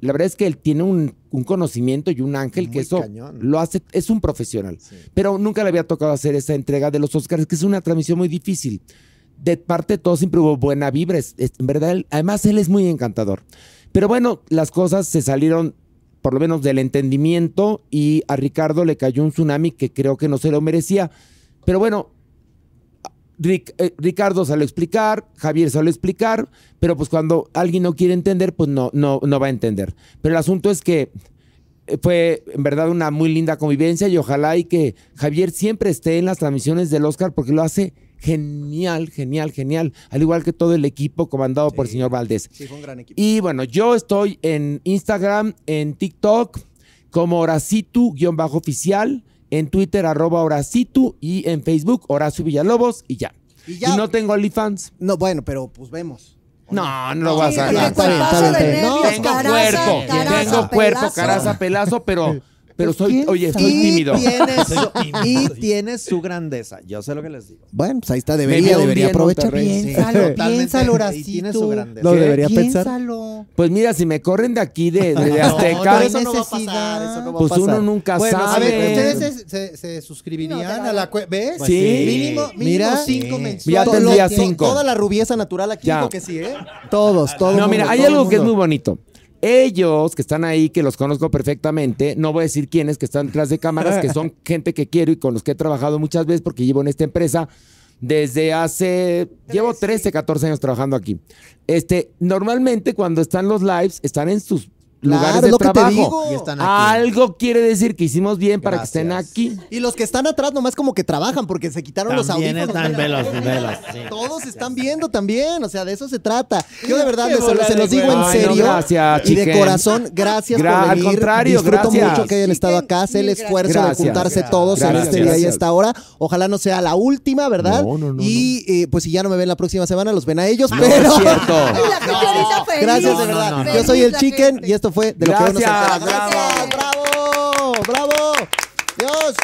La verdad es que él tiene un, un conocimiento y un ángel que eso cañón. lo hace, es un profesional. Pero nunca le había tocado hacer esa entrega de los Oscars, que es una transmisión muy difícil. De parte de todos siempre hubo buena vibra, es- es- en verdad, él- además él es muy encantador. Pero bueno, las cosas se salieron por lo menos del entendimiento y a Ricardo le cayó un tsunami que creo que no se lo merecía. Pero bueno, eh, Ricardo salió a explicar, Javier salió a explicar, pero pues cuando alguien no quiere entender, pues no, no, no va a entender. Pero el asunto es que eh, fue en verdad una muy linda convivencia y ojalá y que Javier siempre esté en las transmisiones del Oscar porque lo hace genial, genial, genial, al igual que todo el equipo comandado por el señor Valdés. Sí, fue un gran equipo. Y bueno, yo estoy en Instagram, en TikTok, como Horacitu-oficial, en Twitter, arroba Horacitu, y en Facebook, Horacio Villalobos, y ya. Y ya. no tengo OnlyFans. No, bueno, pero pues vemos. No, no lo vas a hacer. está bien, está bien, Tengo cuerpo, caraza, tengo cuerpo, pelazo. caraza, pelazo, pero, pero soy, quién oye, estoy tímido. Tiene su- y tiene su grandeza. Yo sé lo que les digo. Bueno, pues ahí está, debería, debería aprovechar. Piénsalo, totalmente. piénsalo, Y Horacito. tiene su grandeza. Lo debería pensar. Piénsalo. Pues mira, si me corren de aquí de, de- Azteca, no, eso no va a necesidad. pasar, eso no va pues a pasar. uno nunca Bueno, A sabe. ver, ¿ustedes se, se- se suscribirían No, a la cue- ¿Ves? Pues sí. Mínimo, mínimo Mira. cinco Sí. mensuales. Ya tendría lo- cinco. Toda la rubieza natural aquí que sí, ¿eh? Todos, todos. No, mira, hay algo que es muy bonito. Ellos que están ahí, que los conozco perfectamente, no voy a decir quiénes que están detrás de cámaras, que son gente que quiero y con los que he trabajado muchas veces porque llevo en esta empresa desde hace, llevo 13, 14 años trabajando aquí. Este, normalmente cuando están los lives, están en sus lugares es de lo que te trabajo. digo. Y están aquí. Algo quiere decir que hicimos bien para que estén aquí. Y los que están atrás nomás como que trabajan porque se quitaron los También audífonos. están velos, velos. sí. Todos están viendo también, o sea, de eso se trata. Yo de verdad les- se, los digo en huevos. Ay, no, serio gracias, y de corazón, gracias Gra- por al venir. contrario, Disfruto gracias. mucho que hayan estado acá, sé el esfuerzo gracias. de juntarse Gracias. todos en Gracias, este día y gracias. esta hora. Ojalá no sea la última, ¿verdad? No, no, no, y eh, pues si ya no me ven la próxima semana, los ven a ellos, No pero es cierto. Gracias de verdad. no, no, Yo soy el Chicken y esto fue de lo que Gracias, bravo. Gracias, bravo, bravo. Dios.